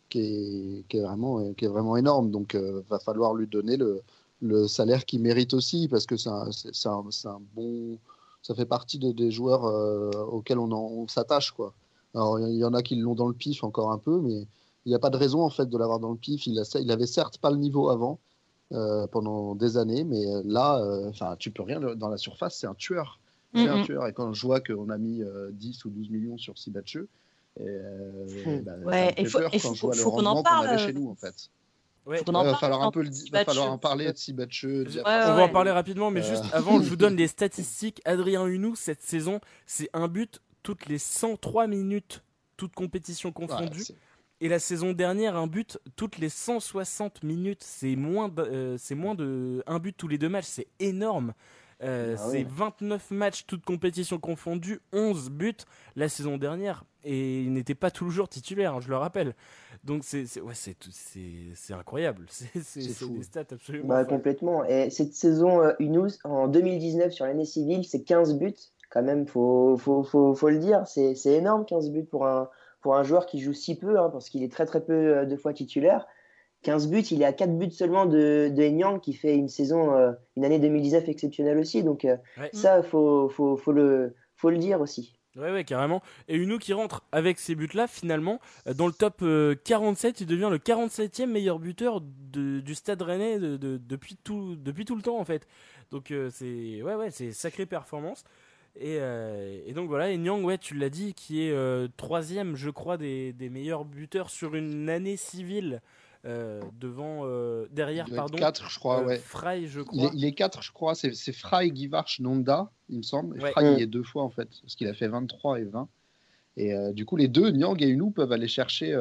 qui est, vraiment, qui est vraiment énorme. Donc, il euh, va falloir lui donner le, le salaire qu'il mérite aussi, parce que c'est un, un, bon. Ça fait partie de, des joueurs euh, auxquels on, on s'attache. quoi. Alors, il y en a qui l'ont dans le pif encore un peu, mais il n'y a pas de raison en fait de l'avoir dans le pif. Il, a, il avait certes pas le niveau avant euh, pendant des années, mais là, enfin, tu peux rien dans la surface. C'est un tueur. C'est un tueur. Et quand je vois qu'on a mis 10 ou 12 millions sur Sibatcheux, euh, bah, ouais, il faut, faut, qu'on en parle. chez nous, en fait. Ouais. Il va falloir un peu le, va falloir en parler de Sibatcheux. on va en parler rapidement, mais juste avant, je vous donne les statistiques. Adrien Hunou, cette saison, c'est un but toutes les 103 minutes, toutes compétitions confondues. et la saison dernière, un but toutes les 160 minutes. C'est moins, euh, c'est moins de un but tous les deux matchs. C'est énorme. Euh, ah c'est 29 matchs, toutes compétitions confondues, 11 buts la saison dernière. Et il n'était pas toujours titulaire, hein, je le rappelle. Donc c'est ouais, c'est incroyable. C'est des stats absolument. Bah, complètement. Et cette saison, euh, en 2019 sur l'année civile, c'est 15 buts. Quand même, faut, faut, faut, faut le dire. C'est énorme, 15 buts pour un, pour un joueur qui joue si peu, hein, parce qu'il est très très peu euh, de fois titulaire. 15 buts, il est à 4 buts seulement de, de qui fait une saison, euh, une année 2019 exceptionnelle aussi. Donc euh, ça, faut, faut, faut, le, faut le dire aussi. Ouais, ouais, carrément. Et Uno qui rentre avec ces buts-là, finalement, euh, dans le top 47, il devient le 47e meilleur buteur du Stade Rennais de, depuis, tout, depuis tout le temps, en fait. Donc c'est ouais, ouais, c'est sacrée performance. Et, et, donc voilà, et Nyang, ouais, tu l'as dit, qui est troisième, je crois, des, des, meilleurs buteurs sur une année civile euh, devant, euh, derrière, pardon. 4, je crois, euh, ouais. Fry, je crois. Il est, 4, je crois. C'est Fry, Givarch, Nonda, il me semble. Et Fry, il est deux fois, en fait, parce qu'il a fait 23 et 20. Et du coup, les deux, Nyang et Unu, peuvent aller chercher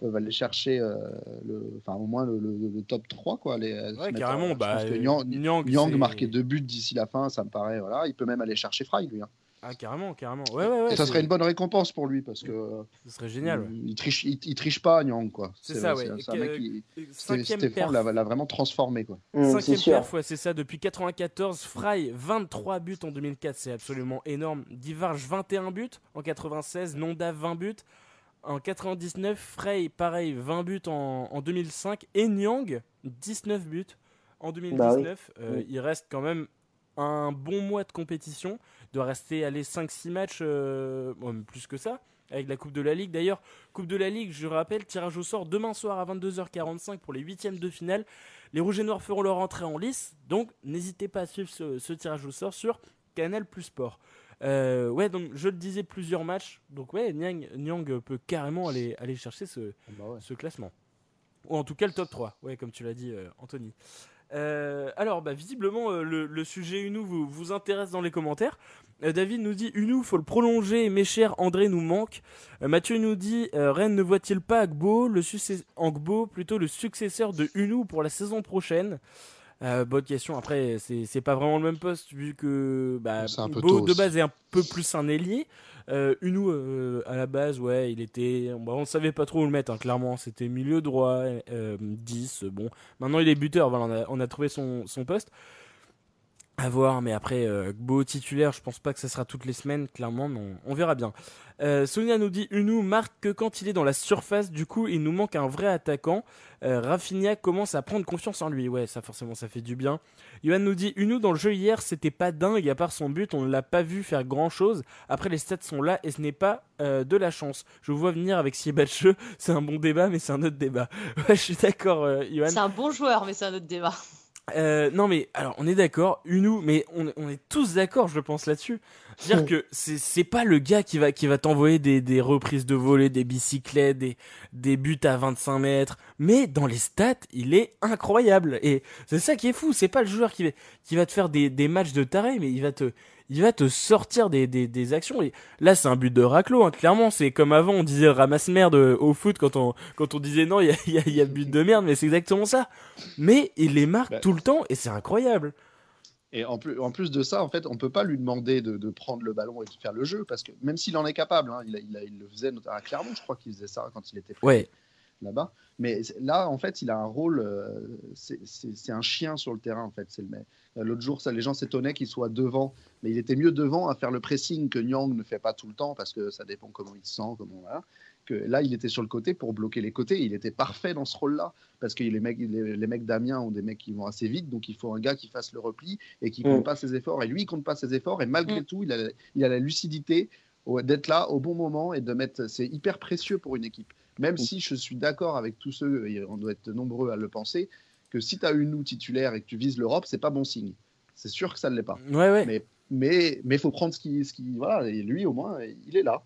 peuvent aller chercher le, enfin, au moins le, top 3 quoi. Les, ouais, carrément. Bah, Nyang, Nyang, marquait deux buts d'ici la fin, ça me paraît. Voilà, il peut même aller chercher Fry lui. Hein. Ah, carrément, carrément. Ouais, ouais, ouais, ça serait une bonne récompense pour lui parce que. Ce serait génial. Il, triche, il, triche pas, Nyang, quoi. C'est ça, ouais. C'est un mec qui. Stéphane l'a vraiment transformé, quoi. Mmh, Cinquième perf, ouais, c'est ça. Depuis 94, Fry, 23 buts en 2004, c'est absolument énorme. Divarge, 21 buts en 96. Nonda, 20 buts. En 99, Frey, pareil, 20 buts en, en 2005. Et Nyang, 19 buts en 2019. Bah euh, il reste quand même un bon mois de compétition doit rester aller 5-6 matchs, euh, plus que ça, avec la Coupe de la Ligue. D'ailleurs, Coupe de la Ligue, je rappelle, tirage au sort demain soir à 22h45 pour les huitièmes de finale. Les Rouges et Noirs feront leur entrée en lice, donc n'hésitez pas à suivre ce, tirage au sort sur Canal Plus Sport. Euh, ouais, donc je le disais, plusieurs matchs. Donc ouais, Nyang, peut carrément aller, aller chercher ce, ah bah ce classement. Ou en tout cas le top 3, ouais, comme tu l'as dit, euh, Anthony. Euh, alors, bah, visiblement, euh, le, sujet Unou vous, vous intéresse dans les commentaires. Euh, David nous dit Unou, faut le prolonger, mes chers, André nous manque. Mathieu nous dit Rennes ne voit-il pas Agbo, le Angbo, plutôt le successeur de Unou pour la saison prochaine? Bonne question. Après, c'est pas vraiment le même poste vu que bah, de base est un peu plus un ailier. Euh, Unou, euh, à la base, ouais, il était. Bah, on savait pas trop où le mettre, hein, clairement. C'était milieu droit, 10. Euh, bon, maintenant il est buteur, voilà, on, a, trouvé son, son poste. À voir, mais après, euh, Gbo titulaire, je pense pas que ça sera toutes les semaines, clairement, mais on, verra bien. Euh, Sonia nous dit Unou marque que quand il est dans la surface, du coup, il nous manque un vrai attaquant. Euh, Rafinha commence à prendre confiance en lui. Ouais, ça forcément, ça fait du bien. Yohan nous dit Unou dans le jeu hier, c'était pas dingue, à part son but, on ne l'a pas vu faire grand chose. Après, les stats sont là et ce n'est pas euh, de la chance. Je vous vois venir avec Siebatcheux, c'est un bon débat, mais c'est un autre débat. Ouais, je suis d'accord, Yohan. C'est un bon joueur, mais c'est un autre débat. Euh, non mais alors on est d'accord, Unou, mais on, est tous d'accord, je pense là-dessus. Dire que c'est pas le gars qui va qui va t'envoyer des, reprises de volée, des bicyclettes, des des buts à 25 mètres, mais dans les stats, il est incroyable et c'est ça qui est fou. C'est pas le joueur qui va qui va te faire des des matchs de taré, mais il va te il va te sortir des, des, actions. Et là, c'est un but de raclo, hein. clairement. C'est comme avant, on disait ramasse merde au foot quand on, quand on disait non, il y a, y, a, but de merde, mais c'est exactement ça. Mais il les marque bah. tout le temps et c'est incroyable. Et en plus, en plus de ça, en fait, on peut pas lui demander de, prendre le ballon et de faire le jeu parce que même s'il en est capable, hein, il, il, le faisait notamment clairement, je crois qu'il faisait ça quand il était ouais. Là-bas. Mais là, en fait, il a un rôle. Euh, c'est un chien sur le terrain, en fait. C'est le euh, L'autre jour, ça, les gens s'étonnaient qu'il soit devant, mais il était mieux devant à faire le pressing que Nyang ne fait pas tout le temps parce que ça dépend comment il se sent, comment voilà. Que là, il était sur le côté pour bloquer les côtés. Il était parfait dans ce rôle-là parce que les mecs, les, mecs d'Amiens ont des mecs qui vont assez vite, donc il faut un gars qui fasse le repli et qui ne compte mm. pas ses efforts. Et lui, il compte pas ses efforts et malgré mm. tout, il a, il a la lucidité d'être là au bon moment et de mettre. C'est hyper précieux pour une équipe. Même mm. si je suis d'accord avec tous ceux, et on doit être nombreux à le penser, que si tu as une ou titulaire et que tu vises l'Europe, c'est pas bon signe. C'est sûr que ça ne l'est pas. Ouais, ouais. Mais mais mais faut prendre ce qui ce qui voilà et lui au moins il est là.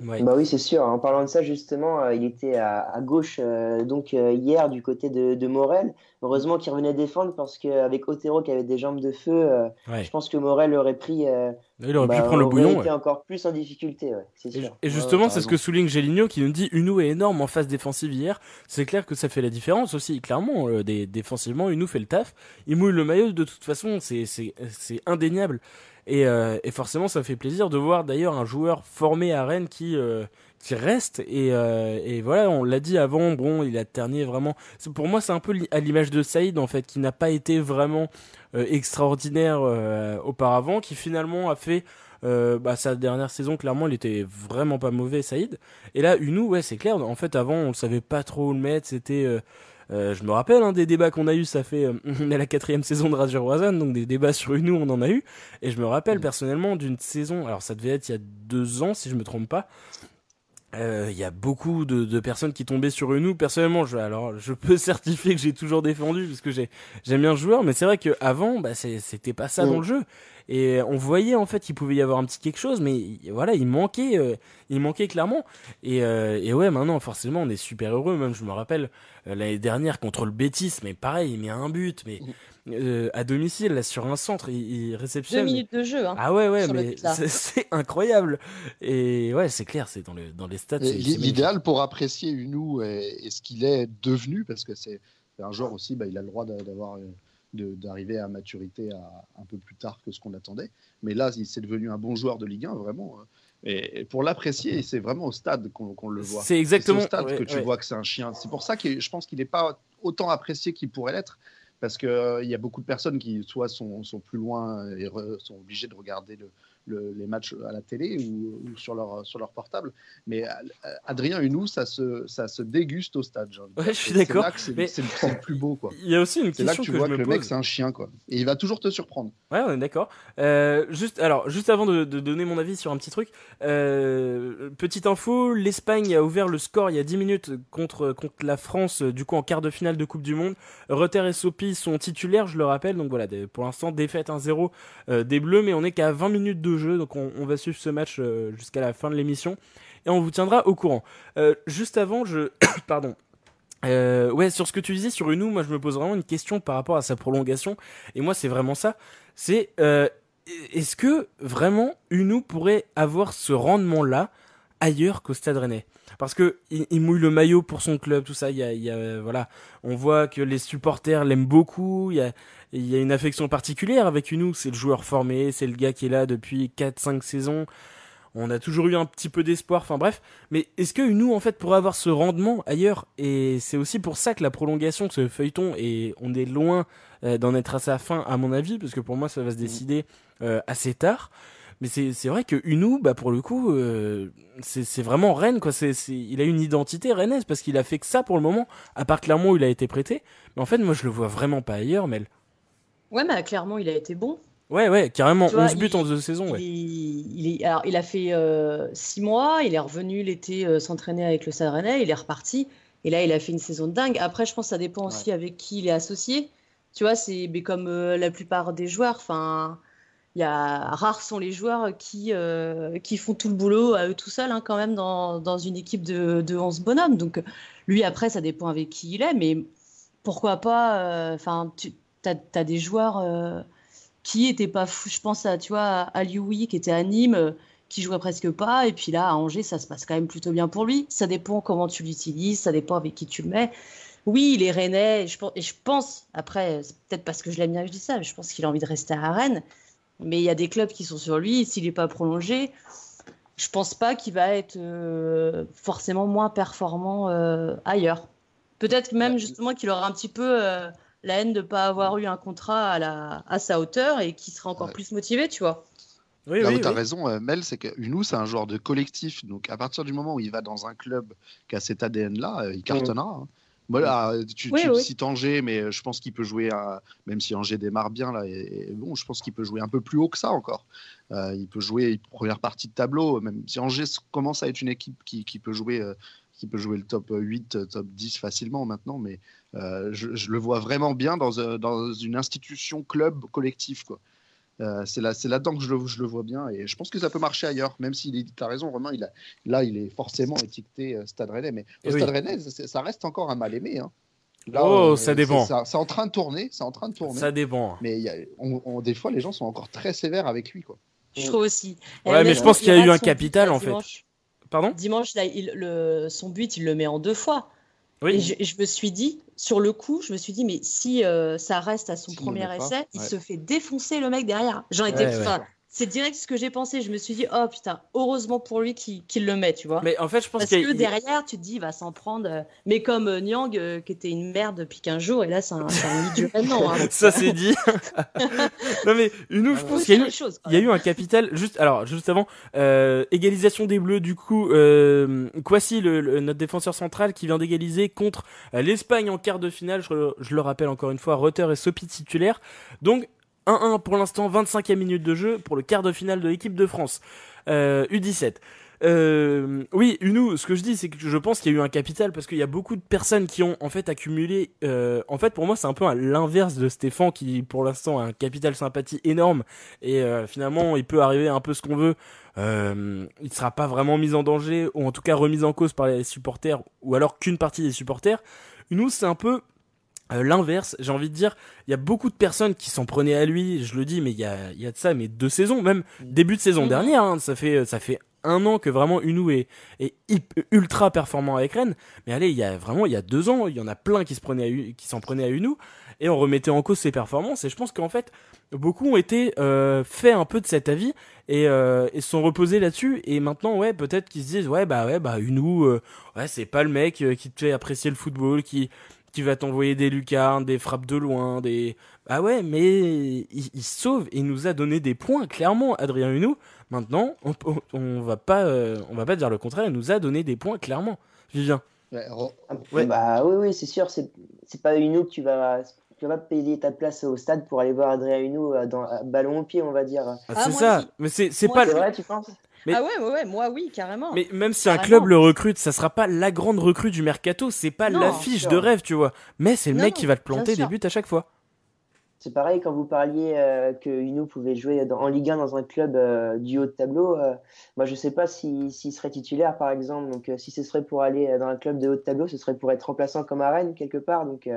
Bah oui, c'est sûr. En parlant de ça, justement, euh, il était à, gauche euh, donc euh, hier du côté de, Morel. Heureusement qu'il revenait défendre parce qu'avec Otero qui avait des jambes de feu, je pense que Morel aurait pris. il aurait pu bah, prendre le bouillon. été encore plus en difficulté, c'est sûr. Et, justement, c'est ce que souligne Géligno qui nous dit Unou est énorme en phase défensive hier. C'est clair que ça fait la différence aussi. Clairement, des, défensivement, Unou fait le taf. Il mouille le maillot de toute façon, c'est indéniable. Euh, et, forcément, ça fait plaisir de voir d'ailleurs un joueur formé à Rennes qui, euh, qui reste. Et, euh, et, voilà, on l'a dit avant, bon, il a terni vraiment. Pour moi, c'est un peu à l'image de Saïd, en fait, qui n'a pas été vraiment extraordinaire auparavant, qui finalement a fait. bah, sa dernière saison, clairement, il était vraiment pas mauvais, Saïd. Et là, Unou, ouais, c'est clair. En fait, avant, on savait pas trop où le mettre. C'était euh, je me rappelle hein, des débats qu'on a eu, ça fait euh, on est à la quatrième saison de Radio Roison, donc des débats sur Unou on en a eu. Et je me rappelle mm. personnellement d'une saison, alors ça devait être il y a deux ans si je me trompe pas. Euh, il y a beaucoup de, personnes qui tombaient sur Unou. Personnellement, je, alors je peux certifier que j'ai toujours défendu parce que j'ai j'aime bien le joueur, mais c'est vrai qu'avant, bah, c'était pas ça mm. dans le jeu. Et on voyait en fait qu'il pouvait y avoir un petit quelque chose, mais voilà, il manquait, euh, il manquait clairement. Et, euh, et, ouais, maintenant forcément, on est super heureux. Même je me rappelle euh, l'année dernière contre le Bétis, mais pareil, il met un but, mais à domicile, là sur un centre, il, réceptionne. Deux minutes de jeu. Hein, ah ouais, ouais, mais c'est incroyable. Et ouais, c'est clair, c'est dans, le, dans les stats. L'idéal pour apprécier Unou et, ce qu'il est devenu, parce que c'est un joueur aussi, bah, il a le droit d'avoir d'arriver à maturité à, un peu plus tard que ce qu'on attendait. Mais là, il s'est devenu un bon joueur de Ligue 1, vraiment. Hein. Et, pour l'apprécier, c'est vraiment au stade qu'on le voit. C'est exactement au stade que tu vois que c'est un chien. C'est pour ça que je pense qu'il n'est pas autant apprécié qu'il pourrait l'être. Parce qu'il euh, y a beaucoup de personnes qui, soit sont, sont plus loin et sont obligées de regarder le, les matchs à la télé ou, sur, leur, sur leur portable. Mais euh, Adrien Hunou, ça se, ça se déguste au stade. Ouais, je suis d'accord. C'est le plus beau. Quoi. Il y a aussi une question là que tu vois que, le mec, c'est un chien. Quoi. Et il va toujours te surprendre. Ouais, on est d'accord. Euh, juste, alors, juste avant de, donner mon avis sur un petit truc, euh, petite info l'Espagne a ouvert le score il y a 10 minutes contre, contre la France, du coup, en quart de finale de Coupe du Monde. Rutter et Sopi sont titulaires, je le rappelle. Donc voilà, pour l'instant, défaite 1-0 des Bleus, mais on est qu'à 20 minutes de jeu, donc on, va suivre ce match euh, jusqu'à la fin de l'émission et on vous tiendra au courant. Euh, juste avant, je pardon. Euh, ouais, sur ce que tu disais sur Unou, moi je me pose vraiment une question par rapport à sa prolongation. Et moi c'est vraiment ça. C'est est-ce que vraiment Unou pourrait avoir ce rendement-là ailleurs qu'au Stade Rennais? Parce que il, mouille le maillot pour son club, tout ça. Il y a, voilà, on voit que les supporters l'aiment beaucoup. Il y a, il y a une affection particulière avec Unou, c'est le joueur formé, c'est le gars qui est là depuis 4-5 saisons. On a toujours eu un petit peu d'espoir, enfin bref. Mais est-ce que Unou, en fait, pourrait avoir ce rendement ailleurs? Et c'est aussi pour ça que la prolongation de ce feuilleton, et on est loin euh, d'en être à sa fin, à mon avis, parce que pour moi, ça va se décider euh, assez tard. Mais c'est vrai que Unou, bah pour le coup, euh, c'est vraiment Rennes, quoi. C'est il a une identité rennaise, parce qu'il a fait que ça pour le moment, à part Clermont où il a été prêté. Mais en fait, moi, je le vois vraiment pas ailleurs, Mel. Ouais, mais clairement, il a été bon. Ouais, ouais, carrément, 11 buts en deux saisons. Ouais. Il, alors, il a fait 6 euh, mois, il est revenu l'été euh, s'entraîner avec le Stade Rennais, il est reparti. Et là, il a fait une saison de dingue. Après, je pense que ça dépend aussi avec qui il est associé. Tu vois, c'est comme euh, la plupart des joueurs. Enfin, il y a rares sont les joueurs qui, qui font tout le boulot à eux tout seuls, hein, quand même, dans, dans, une équipe de, de 11 bonhommes. Donc, lui, après, ça dépend avec qui il est. Mais pourquoi pas Enfin, tu tu as, des joueurs euh, qui étaient pas fous. Je pense à, tu vois, à Lioui qui était à Nîmes, euh, qui jouait presque pas. Et puis là, à Angers, ça se passe quand même plutôt bien pour lui. Ça dépend comment tu l'utilises, ça dépend avec qui tu le mets. Oui, il est rennais. Et je, et je pense, après, c'est peut-être parce que je l'aime bien que je dis ça, mais je pense qu'il a envie de rester à Rennes. Mais il y a des clubs qui sont sur lui. S'il n'est pas prolongé, je pense pas qu'il va être euh, forcément moins performant ailleurs. Peut-être même justement qu'il aura un petit peu la haine de ne pas avoir eu un contrat à, la, à sa hauteur et qui sera encore plus motivé, tu vois. Oui, Là où tu as raison, euh, Mel, c'est que Unou, c'est un joueur de collectif. Donc, à partir du moment où il va dans un club qui a cet ADN-là, euh, il cartonnera. Hein. Voilà, tu, cites Angers, mais je pense qu'il peut jouer, à, même si Angers démarre bien, là, et, bon, je pense qu'il peut jouer un peu plus haut que ça encore. Euh, il peut jouer une première partie de tableau, même si Angers commence à être une équipe qui, qui peut jouer qui peut jouer le top 8, top 10 facilement maintenant, mais euh, je, le vois vraiment bien dans, euh, dans, une institution club collectif. Quoi. Euh, c'est là, là-dedans que je le, je le, vois bien et je pense que ça peut marcher ailleurs, même s'il tu as raison, Romain, il a, là il est forcément étiqueté euh, Stade Rennais, mais le Stade Rennais, ça reste encore un mal aimé. Hein. oh, ça dépend. C'est en train de tourner, c'est en train de tourner. Ça dépend. Mais y a, on, des fois, les gens sont encore très sévères avec lui, quoi. Je trouve aussi. Ouais, mais je pense qu'il y a eu un capital en fait. Pardon Dimanche, là, il, le, son but, il le met en deux fois. Oui. Et je, me suis dit, sur le coup, je me suis dit, mais si euh, ça reste à son premier essai, il se fait défoncer le mec derrière. J'en étais. Ouais, c'est direct ce que j'ai pensé. Je me suis dit, oh putain, heureusement pour lui qu'il le met, tu vois. Mais en fait, je pense Parce que derrière, tu te dis, il va s'en prendre. Euh, mais comme euh, Nyang, euh, qui était une merde depuis 15 jours, et là, c'est un, un du non. Hein, Ça, c'est dit. non, mais une je pense qu'il y, a eu, il y a eu un capital. Juste, alors, juste avant, égalisation des Bleus, du coup, Kwasi, le, notre défenseur central, qui vient d'égaliser contre l'Espagne en quart de finale. Je, je, le rappelle encore une fois, Rutter et Sopi titulaire. Donc, 1-1 pour l'instant, 25e minute de jeu pour le quart de finale de l'équipe de France. Euh, U17. Euh, oui, Unou, ce que je dis, c'est que je pense qu'il y a eu un capital parce qu'il y a beaucoup de personnes qui ont en fait accumulé. Euh, en fait, pour moi, c'est un peu l'inverse de Stéphane qui, pour l'instant, a un capital sympathie énorme et euh, finalement, il peut arriver un peu ce qu'on veut. Euh, il sera pas vraiment mis en danger ou en tout cas remis en cause par les supporters ou alors qu'une partie des supporters. Unou, c'est un peu l'inverse, j'ai envie de dire, il y a beaucoup de personnes qui s'en prenaient à lui, je le dis, mais il y a, y a de ça, mais deux saisons, même début de saison mm. dernière, hein, ça fait ça fait un an que vraiment Unou est, est ultra performant avec Rennes, mais allez, il y a vraiment il y a deux ans, il y en a plein qui se prenaient à, qui s'en prenaient à Unou et on remettait en cause ses performances et je pense qu'en fait beaucoup ont été euh, faits un peu de cet avis et, euh, et sont reposés là-dessus et maintenant ouais peut-être qu'ils se disent ouais bah ouais bah Unou euh, ouais c'est pas le mec euh, qui te fait apprécier le football qui qui va t'envoyer des lucarnes, des frappes de loin, des... Ah ouais, mais il, sauve et il nous a donné des points, clairement, Adrien Huneau. Maintenant, on, on, va pas, euh, on va pas dire le contraire, il nous a donné des points, clairement. Vivien. Ouais, Bah oui, oui, c'est sûr, c'est pas Huneau que tu vas, tu vas payer ta place au stade pour aller voir Adrien Huneau euh, dans ballon au pied, on va dire. Ah, c'est ah, ça, mais c'est pas. C'est vrai, tu penses? Ah ouais, ouais, ouais, moi oui, carrément. Mais même si un club le recrute, ça sera pas la grande recrue du mercato, c'est pas l'affiche de rêve, tu vois. Mais c'est le mec qui va te planter des buts à chaque fois. C'est pareil quand vous parliez euh, que Uno pouvait jouer en Ligue 1 dans un club euh, du haut de tableau. Euh, moi, je sais pas s'il serait titulaire, par exemple. Donc, si ce serait pour aller dans un club de haut de tableau, ce serait pour être remplaçant comme à Rennes, quelque part. Donc,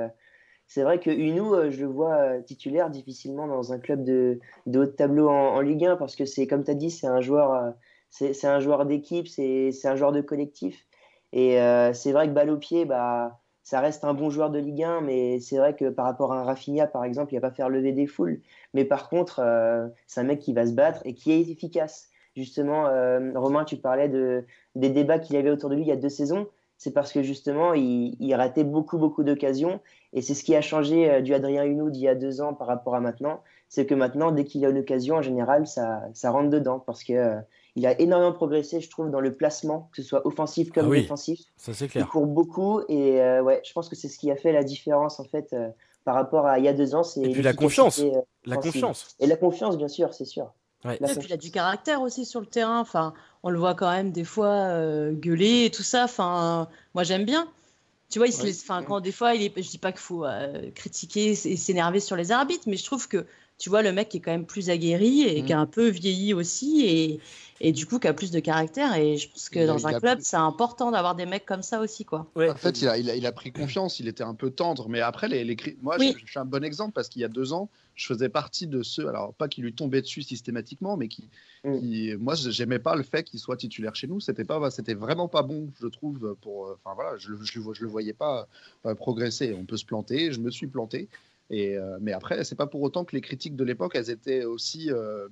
c'est vrai que Uno, je le vois titulaire difficilement dans un club de, de haut de tableau en, en, Ligue 1 parce que c'est, comme tu as dit, c'est un joueur c'est un joueur d'équipe, c'est un joueur de collectif. Et euh, c'est vrai que balle au pied, bah, ça reste un bon joueur de Ligue 1, mais c'est vrai que par rapport à un Rafinha, par exemple, il va pas faire lever des foules. Mais par contre, euh, c'est un mec qui va se battre et qui est efficace. Justement, euh, Romain, tu parlais de, des débats qu'il y avait autour de lui il y a deux saisons. C'est parce que justement, il, il ratait beaucoup, beaucoup d'occasions. Et c'est ce qui a changé du Adrien Huneau d'il y a deux ans par rapport à maintenant. C'est que maintenant, dès qu'il a une occasion, en général, ça, ça rentre dedans. Parce que il a énormément progressé, je trouve, dans le placement, que ce soit offensif comme ah défensif. Ça c'est clair. Il court beaucoup et euh, ouais, je pense que c'est ce qui a fait la différence en fait euh, par rapport à il y a deux ans. Et puis la confiance, euh, la confiance. Et la confiance, bien sûr, c'est sûr. Ouais. Et puis il a du caractère aussi sur le terrain. Enfin, on le voit quand même des fois gueuler et tout ça. Enfin, moi j'aime bien. Tu vois, il se enfin, quand des fois, il est... je dis pas qu'il faut critiquer et s'énerver sur les arbitres, mais je trouve que tu vois le mec est quand même plus aguerri et qui a un peu vieilli aussi et, et du coup qui a plus de caractère. Et je pense que dans un club, c'est important d'avoir des mecs comme ça aussi. Quoi. En fait, il a, il, a, pris confiance, il était un peu tendre. Mais après, les, les... moi, je, suis un bon exemple parce qu'il y a deux ans, je faisais partie de ceux, alors pas qui lui tombaient dessus systématiquement, mais qui, mm. qui moi, j'aimais pas le fait qu'il soit titulaire chez nous. C'était pas, c'était vraiment pas bon, je trouve. Pour, enfin voilà, je, je, je, le voyais pas euh, progresser. On peut se planter, je me suis planté. Et, euh, mais après, c'est pas pour autant que les critiques de l'époque, elles étaient aussi euh,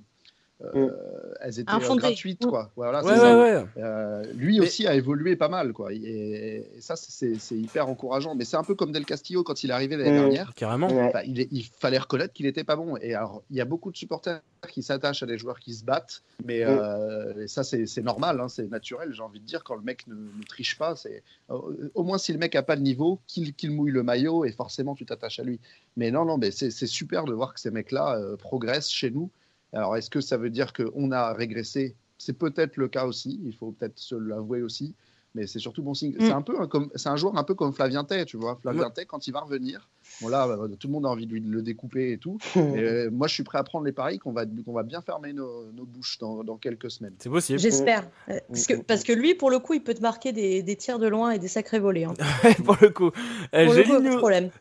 euh, mm. elles étaient euh, gratuites quoi. Voilà, euh, lui aussi a évolué pas mal quoi. Et, ça c'est hyper encourageant. Mais c'est un peu comme Del Castillo quand il est arrivé l'année mm. dernière. Carrément. Bah, il, fallait reconnaître qu'il était pas bon. Et alors il y a beaucoup de supporters qui s'attachent à des joueurs qui se battent, mais mm. ça c'est normal, hein, c'est naturel. J'ai envie de dire quand le mec ne, triche pas, c'est au moins si le mec a pas de niveau, qu'il mouille le maillot et forcément tu t'attaches à lui. Mais non non, mais c'est super de voir que ces mecs là progressent chez nous. Alors, est-ce que ça veut dire qu'on a régressé? C'est peut-être le cas aussi, il faut peut-être se l'avouer aussi, mais c'est surtout bon signe. C'est mm. un peu c'est un joueur un peu comme Flavien Tay, tu vois. Flavien Tay, quand il va revenir, Bon là, bah, tout le monde a envie de le découper et tout. Euh, moi, je suis prêt à prendre les paris qu'on va, qu'on va bien fermer nos, bouches dans, quelques semaines. C'est possible. J'espère. Euh, parce que, parce que lui, pour le coup, il peut te marquer des, des tirs de loin et des sacrés volets. Hein. pour le coup. Euh,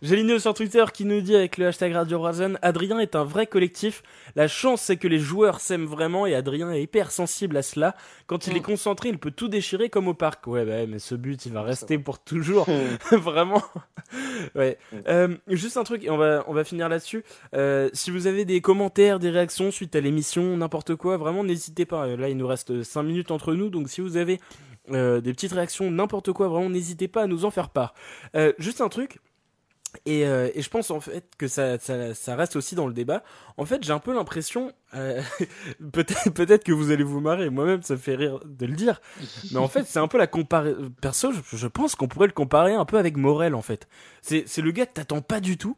J'ai sur Twitter qui nous dit avec le hashtag Radio Razen, Adrien est un vrai collectif. La chance, c'est que les joueurs s'aiment vraiment et Adrien est hyper sensible à cela. Quand il est concentré, il peut tout déchirer comme au parc. Ouais, bah, mais ce but, il va rester pour toujours. vraiment. ouais. Euh, juste un truc, et on va, on va finir là-dessus. Euh, si vous avez des commentaires, des réactions suite à l'émission, n'importe quoi, vraiment n'hésitez pas. Là, il nous reste 5 minutes entre nous, donc si vous avez euh, des petites réactions, n'importe quoi, vraiment n'hésitez pas à nous en faire part. juste un truc, et, et, je pense en fait que ça, reste aussi dans le débat. En fait, j'ai un peu l'impression, euh, peut-être que vous allez vous marrer, moi-même ça me fait rire de le dire, mais en fait c'est un peu la comparaison. Perso, je, pense qu'on pourrait le comparer un peu avec Morel en fait. C'est le gars que t'attends pas du tout,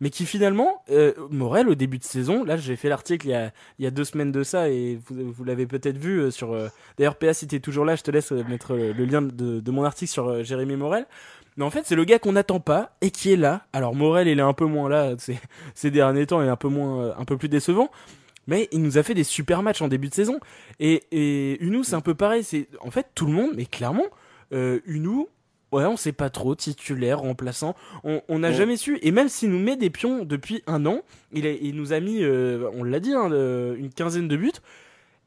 mais qui finalement, euh, Morel au début de saison, là j'ai fait l'article il y a deux semaines de ça et vous, l'avez peut-être vu euh, sur. Euh, d'ailleurs, PA si t'es toujours là, je te laisse euh, mettre le, lien de, de mon article sur Jérémy Morel. Mais en fait, c'est le gars qu'on n'attend pas et qui est là. Alors Morel, il est un peu moins là ces, ces derniers temps, il est un peu moins, euh, un peu plus décevant. Mais il nous a fait des super matchs en début de saison. Et, et Unou, c'est un peu pareil. C'est en fait tout le monde, mais clairement, euh, Unou, ouais, on sait pas trop titulaire, remplaçant. On n'a jamais su. Et même s'il nous met des pions depuis un an, il, il nous a mis, euh, on l'a dit, hein, une quinzaine de buts.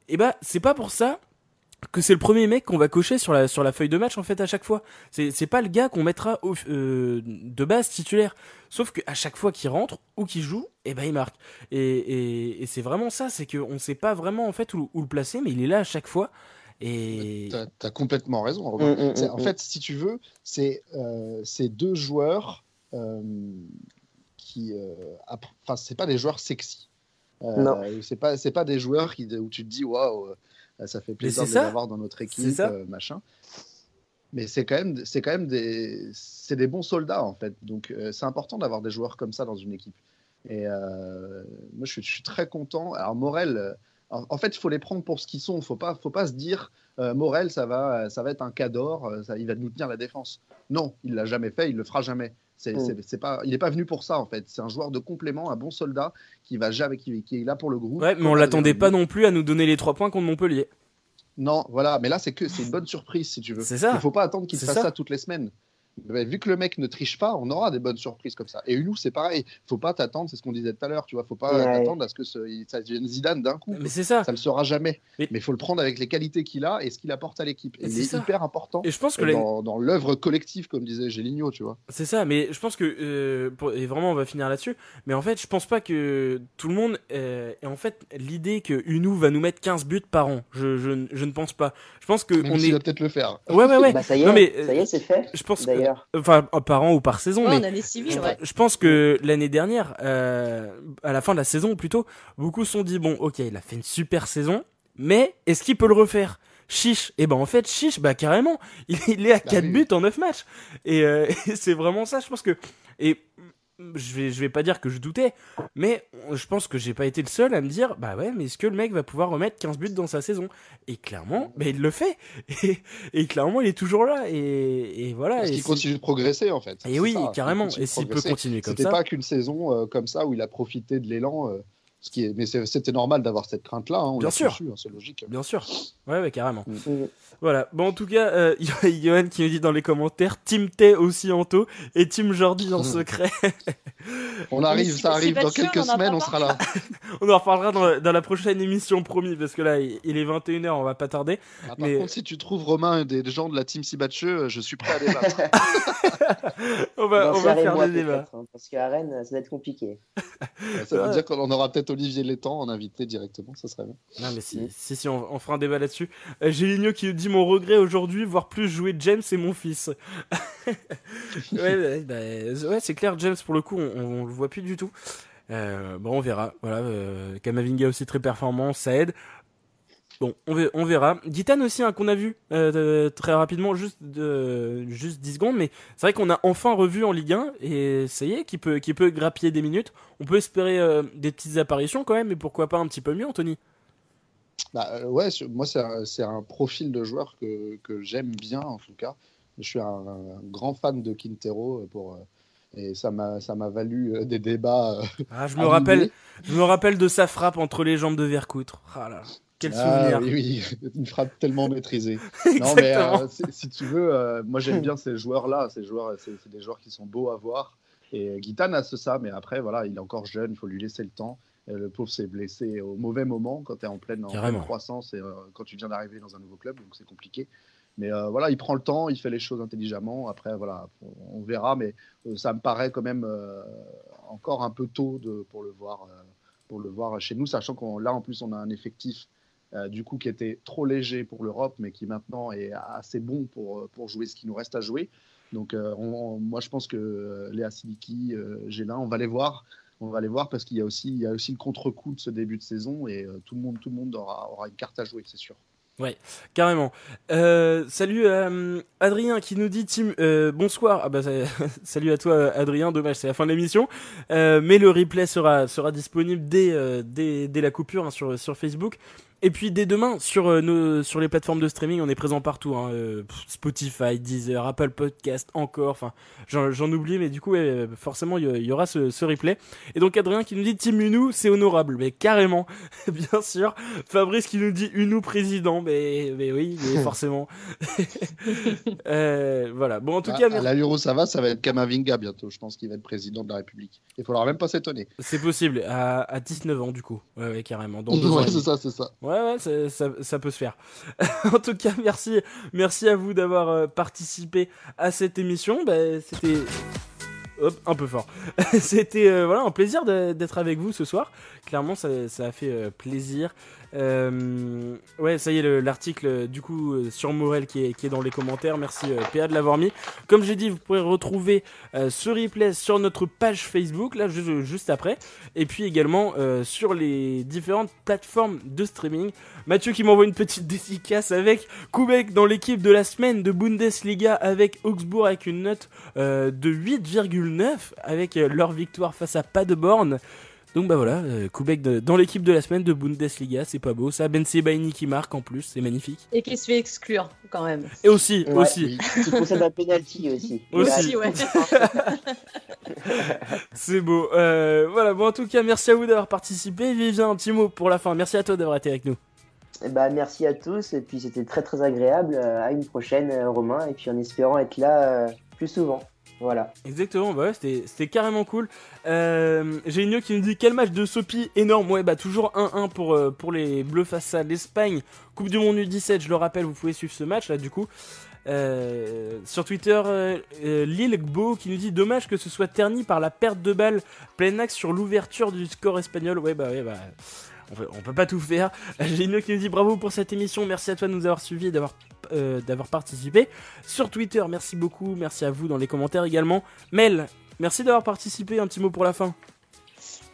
Et bah, c'est pas pour ça que c'est le premier mec qu'on va cocher sur la sur la feuille de match en fait à chaque fois. C'est c'est pas le gars qu'on mettra au, euh, de base titulaire. Sauf que à chaque fois qu'il rentre ou qu'il joue, et eh ben il marque. Et, et, et c'est vraiment ça, c'est qu'on sait pas vraiment en fait où, où, le placer, mais il est là à chaque fois. Et t'as as complètement raison. Mm, mm, en mm, fait, si tu veux, c'est euh, ces deux joueurs euh, qui, euh, enfin c'est pas des joueurs sexy. Euh, non. C'est pas c'est pas des joueurs qui où tu te dis waouh ça fait plaisir de les avoir dans notre équipe, euh, machin. Mais c'est quand même, c'est quand même des, c'est des bons soldats en fait. Donc euh, c'est important d'avoir des joueurs comme ça dans une équipe. Et moi je suis, très content. Alors Morel, en, fait il faut les prendre pour ce qu'ils sont. Faut pas, faut pas se dire Morel ça va, ça va être un cador, ça, il va nous tenir la défense. Non, il l'a jamais fait, il le fera jamais. C'est, mm. pas, il n'est pas venu pour ça en fait. C'est un joueur de complément, un bon soldat qui va jamais, qui, qui est là pour le groupe. Ouais, mais on l'attendait pas non plus à nous donner les trois points contre Montpellier. Non, voilà, mais là c'est que c'est une bonne surprise si tu veux. C'est ça. Il faut pas attendre qu'il fasse ça. toutes les semaines vu que le mec ne triche pas, on aura des bonnes surprises comme ça. Et Unou, c'est pareil. Faut pas t'attendre, c'est ce qu'on disait tout à l'heure, tu vois. Faut pas t'attendre à ce que ça devienne Zidane d'un coup. Mais c'est ça. Ça le sera jamais. Mais il faut le prendre avec les qualités qu'il a et ce qu'il apporte à l'équipe. Et il est hyper important. Et je pense que dans, dans l'œuvre collective, comme disait Géligno, tu vois. C'est ça. Mais je pense que euh, et vraiment, on va finir là-dessus. Mais en fait, je pense pas que tout le monde. Euh, et en fait, l'idée que Unou va nous mettre 15 buts par an, je, je, je ne pense pas. Je pense que on est. va peut-être le faire. Ouais, ouais, ouais. Bah, ça y est. mais, ça y est, c'est fait. Je pense. D'ailleurs. Enfin, par an ou par saison. mais ouais. je pense que l'année dernière, euh, à la fin de la saison plutôt, beaucoup se sont dit bon, ok, il a fait une super saison, mais est-ce qu'il peut le refaire? Chiche, et eh ben en fait Chiche, bah carrément, il, est à 4 bah buts en 9 matchs. Et, euh, et c'est vraiment ça, je pense que et je vais, je vais pas dire que je doutais, mais je pense que j'ai pas été le seul à me dire, bah ouais, mais est-ce que le mec va pouvoir remettre 15 buts dans sa saison? Et clairement, bah, il le fait. Et, clairement, il est toujours là. Et, et voilà. Parce qu'il continue de progresser, en fait. Et oui, carrément. Et s'il peut continuer comme ça. C'était pas qu'une saison euh, comme ça où il a profité de l'élan. Euh, ce qui est... Mais c'était normal d'avoir cette crainte-là. Hein, Bien sûr. Hein, c'est logique. Bien sûr. Ouais, ouais carrément. Mm. Mm. Voilà. Bon, en tout cas, euh, Johan qui nous dit dans les commentaires Team T aussi en taux et Team Jordi en secret. on arrive, ça arrive. Dans quelques semaines, on sera là. on en reparlera dans, la prochaine émission, promis, parce que là, il est 21h, on va pas tarder. Ah, par contre, si tu trouves Romain des, gens de la Team Sibatcheux, je suis prêt à débattre. on va, on va faire des débats. Hein, parce qu'à Rennes, ça va être compliqué. ça veut dire qu'on aura peut-être Olivier Létang en invité directement, ça serait bien. Non, mais si, si, si on, fera un débat là-dessus. Euh, J'ai Ligno qui dit mon regret aujourd'hui, voir plus jouer James et mon fils. ouais, bah, ouais c'est clair, James, pour le coup, on, le voit plus du tout. Euh, bon, on verra. Voilà, euh, Kamavinga aussi très performant, ça aide. Bon, on, verra. Gitane aussi, hein, qu'on a vu euh, très rapidement, juste, juste 10 secondes, mais c'est vrai qu'on a enfin revu en Ligue 1, et ça y est, qui peut, qui peut grappiller des minutes. On peut espérer euh, des petites apparitions quand même, mais pourquoi pas un petit peu mieux, Anthony? Bah, euh, Ouais, moi, c'est un, profil de joueur que, que j'aime bien, en tout cas. Je suis un, grand fan de Quintero pour Et ça m'a, ça m'a valu euh, des débats. Euh, ah, je me rappelle, je me rappelle de sa frappe entre les jambes de Vercoutre. Ah là, quel ah souvenir. oui, oui, une frappe tellement maîtrisée. non, mais euh, si tu veux, moi j'aime bien ces joueurs-là. Ces joueurs, c'est, des joueurs qui sont beaux à voir. Et Guitane a ce ça, mais après, voilà, il est encore jeune, il faut lui laisser le temps. le pauvre s'est blessé au mauvais moment quand tu es en pleine, croissance et quand tu viens d'arriver dans un nouveau club, donc c'est compliqué. Mais euh, voilà, il prend le temps, il fait les choses intelligemment. Après, voilà, on verra, mais euh, ça me paraît quand même euh, encore un peu tôt pour, le voir, pour le voir chez nous, sachant qu'on là, en plus, on a un effectif du coup qui était trop léger pour l'Europe, mais qui maintenant est assez bon pour, pour jouer ce qui nous reste à jouer. Donc, moi, je pense que Léa Siliki, Gélin, on va les voir. On va les voir parce qu'il y a aussi, il y a aussi le contre-coup de ce début de saison et tout le monde, tout le monde aura, aura une carte à jouer, c'est sûr. Ouais, carrément. Euh, salut euh, Adrien qui nous dit Tim euh, bonsoir. Ah bah salut à toi Adrien. Dommage, c'est la fin de l'émission. mais le replay sera sera disponible dès dès, dès la coupure hein, sur sur Facebook. Et puis dès demain sur euh, nos sur les plateformes de streaming, on est présent partout. Hein, euh, Spotify, Deezer, Apple Podcast, encore. Enfin, j'en oublie, mais du coup, forcément, il y, aura ce, ce, replay. Et donc Adrien qui nous dit Team Unou, c'est honorable, mais carrément, bien sûr. Fabrice qui nous dit Unou président, mais mais oui, mais forcément. euh, voilà. Bon, en tout cas, à l'Euro, ça va, ça va être Kamavinga bientôt. Je pense qu'il va être président de la République. Il faudra même pas s'étonner. C'est possible à, à 19 ans du coup. Ouais, ouais carrément. ouais, c'est ça, c'est ça. Ouais, ouais, ça, peut se faire. en tout cas, merci, merci à vous d'avoir euh, participé à cette émission. Bah, C'était un peu fort. C'était euh, voilà un plaisir d'être avec vous ce soir. Clairement, ça, ça a fait euh, plaisir. Euh, ouais, ça y est, l'article du coup euh, sur Morel qui est, qui est dans les commentaires. Merci euh, PA de l'avoir mis. Comme j'ai dit, vous pourrez retrouver ce replay sur notre page Facebook, là juste, après. Et puis également sur les différentes plateformes de streaming. Mathieu qui m'envoie une petite dédicace avec Koubek dans l'équipe de la semaine de Bundesliga avec Augsbourg avec une note de 8,9 avec leur victoire face à Paderborn. Donc bah voilà, euh, dans l'équipe de la semaine de Bundesliga, c'est pas beau. Ça, Ben Sebaini qui marque en plus, c'est magnifique. Et qui se fait exclure quand même. Et aussi, aussi. Il possède un penalty aussi. Aussi, ouais. c'est beau. Euh, voilà, bon en tout cas, merci à vous d'avoir participé. Vivien, un petit mot pour la fin. Merci à toi d'avoir été avec nous. Bah, merci à tous et puis c'était très très agréable. Euh, à une prochaine, Romain, et puis en espérant être là plus souvent. Voilà. Exactement, bah ouais, c'était carrément cool. Euh, J'ai une qui nous dit quel match de Sopi énorme. Ouais, bah toujours 1-1 pour, euh, pour les Bleus face à l'Espagne. Coupe du Monde U17, je le rappelle, vous pouvez suivre ce match là du coup. Euh, sur Twitter, Lille Gbo qui nous dit dommage que ce soit terni par la perte de balle plein axe sur l'ouverture du score espagnol. Ouais, bah ouais, bah on peut, peut pas tout faire. J'ai une qui nous dit bravo pour cette émission, merci à toi de nous avoir suivis et d'avoir euh, d'avoir participé. Sur Twitter, merci beaucoup, merci à vous dans les commentaires également. Mel, merci d'avoir participé, un petit mot pour la fin.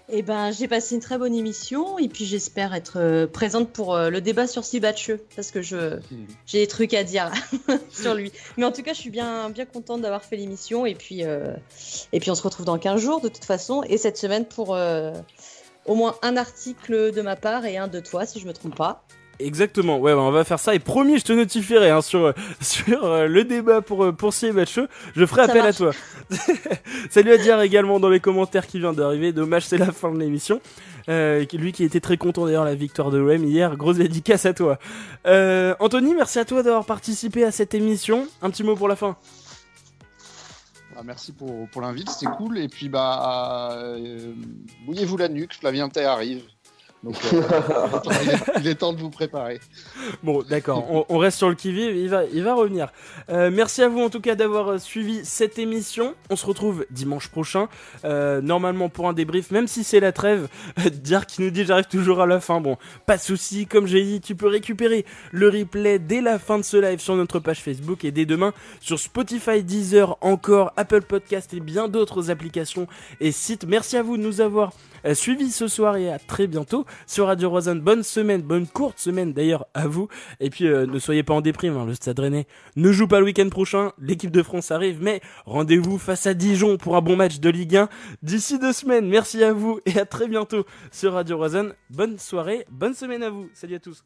Eh ben, j'ai passé une très bonne émission et puis j'espère être euh, présente pour euh, le débat sur Sibatcheux parce que je j'ai des trucs à dire sur lui. Mais en tout cas, je suis bien bien contente d'avoir fait l'émission et puis et puis on se retrouve dans 15 jours de toute façon et cette semaine pour au moins un article de ma part et un de toi, si je me trompe pas. Exactement, ouais, on va faire ça et promis, je te notifierai hein, sur sur euh, le débat pour euh, pour Matcheux, je ferai appel à toi. Salut à dire également dans les commentaires qui vient d'arriver. Dommage, c'est la fin de l'émission. Euh, lui qui était très content d'ailleurs la victoire de Rem hier, grosse dédicace à toi. Euh, Anthony, merci à toi d'avoir participé à cette émission. Un petit mot pour la fin. Ah, merci pour, pour l'invite, c'était cool. Et puis, bah, euh, bouillez-vous la nuque, Flavien Tay arrive. Donc, euh, il, est, temps de vous préparer. Bon, d'accord. On, reste sur le qui-vive. Il va, il va revenir. Euh, merci à vous en tout cas d'avoir euh, suivi cette émission. On se retrouve dimanche prochain. normalement pour un débrief, même si c'est la trêve. Dire qui nous dit j'arrive toujours à la fin. Bon, pas de souci. Comme j'ai dit, tu peux récupérer le replay dès la fin de ce live sur notre page Facebook et dès demain sur Spotify, Deezer, encore Apple Podcast et bien d'autres applications et sites. Merci à vous de nous avoir suivi ce soir et à très bientôt sur Radio Rosen. Bonne semaine, bonne courte semaine d'ailleurs à vous. Et puis euh, ne soyez pas en déprime, hein, le Stade Rennais ne joue pas le week-end prochain, l'équipe de France arrive, mais rendez-vous face à Dijon pour un bon match de Ligue 1 d'ici deux semaines. Merci à vous et à très bientôt sur Radio Rosen. Bonne soirée, bonne semaine à vous. Salut à tous.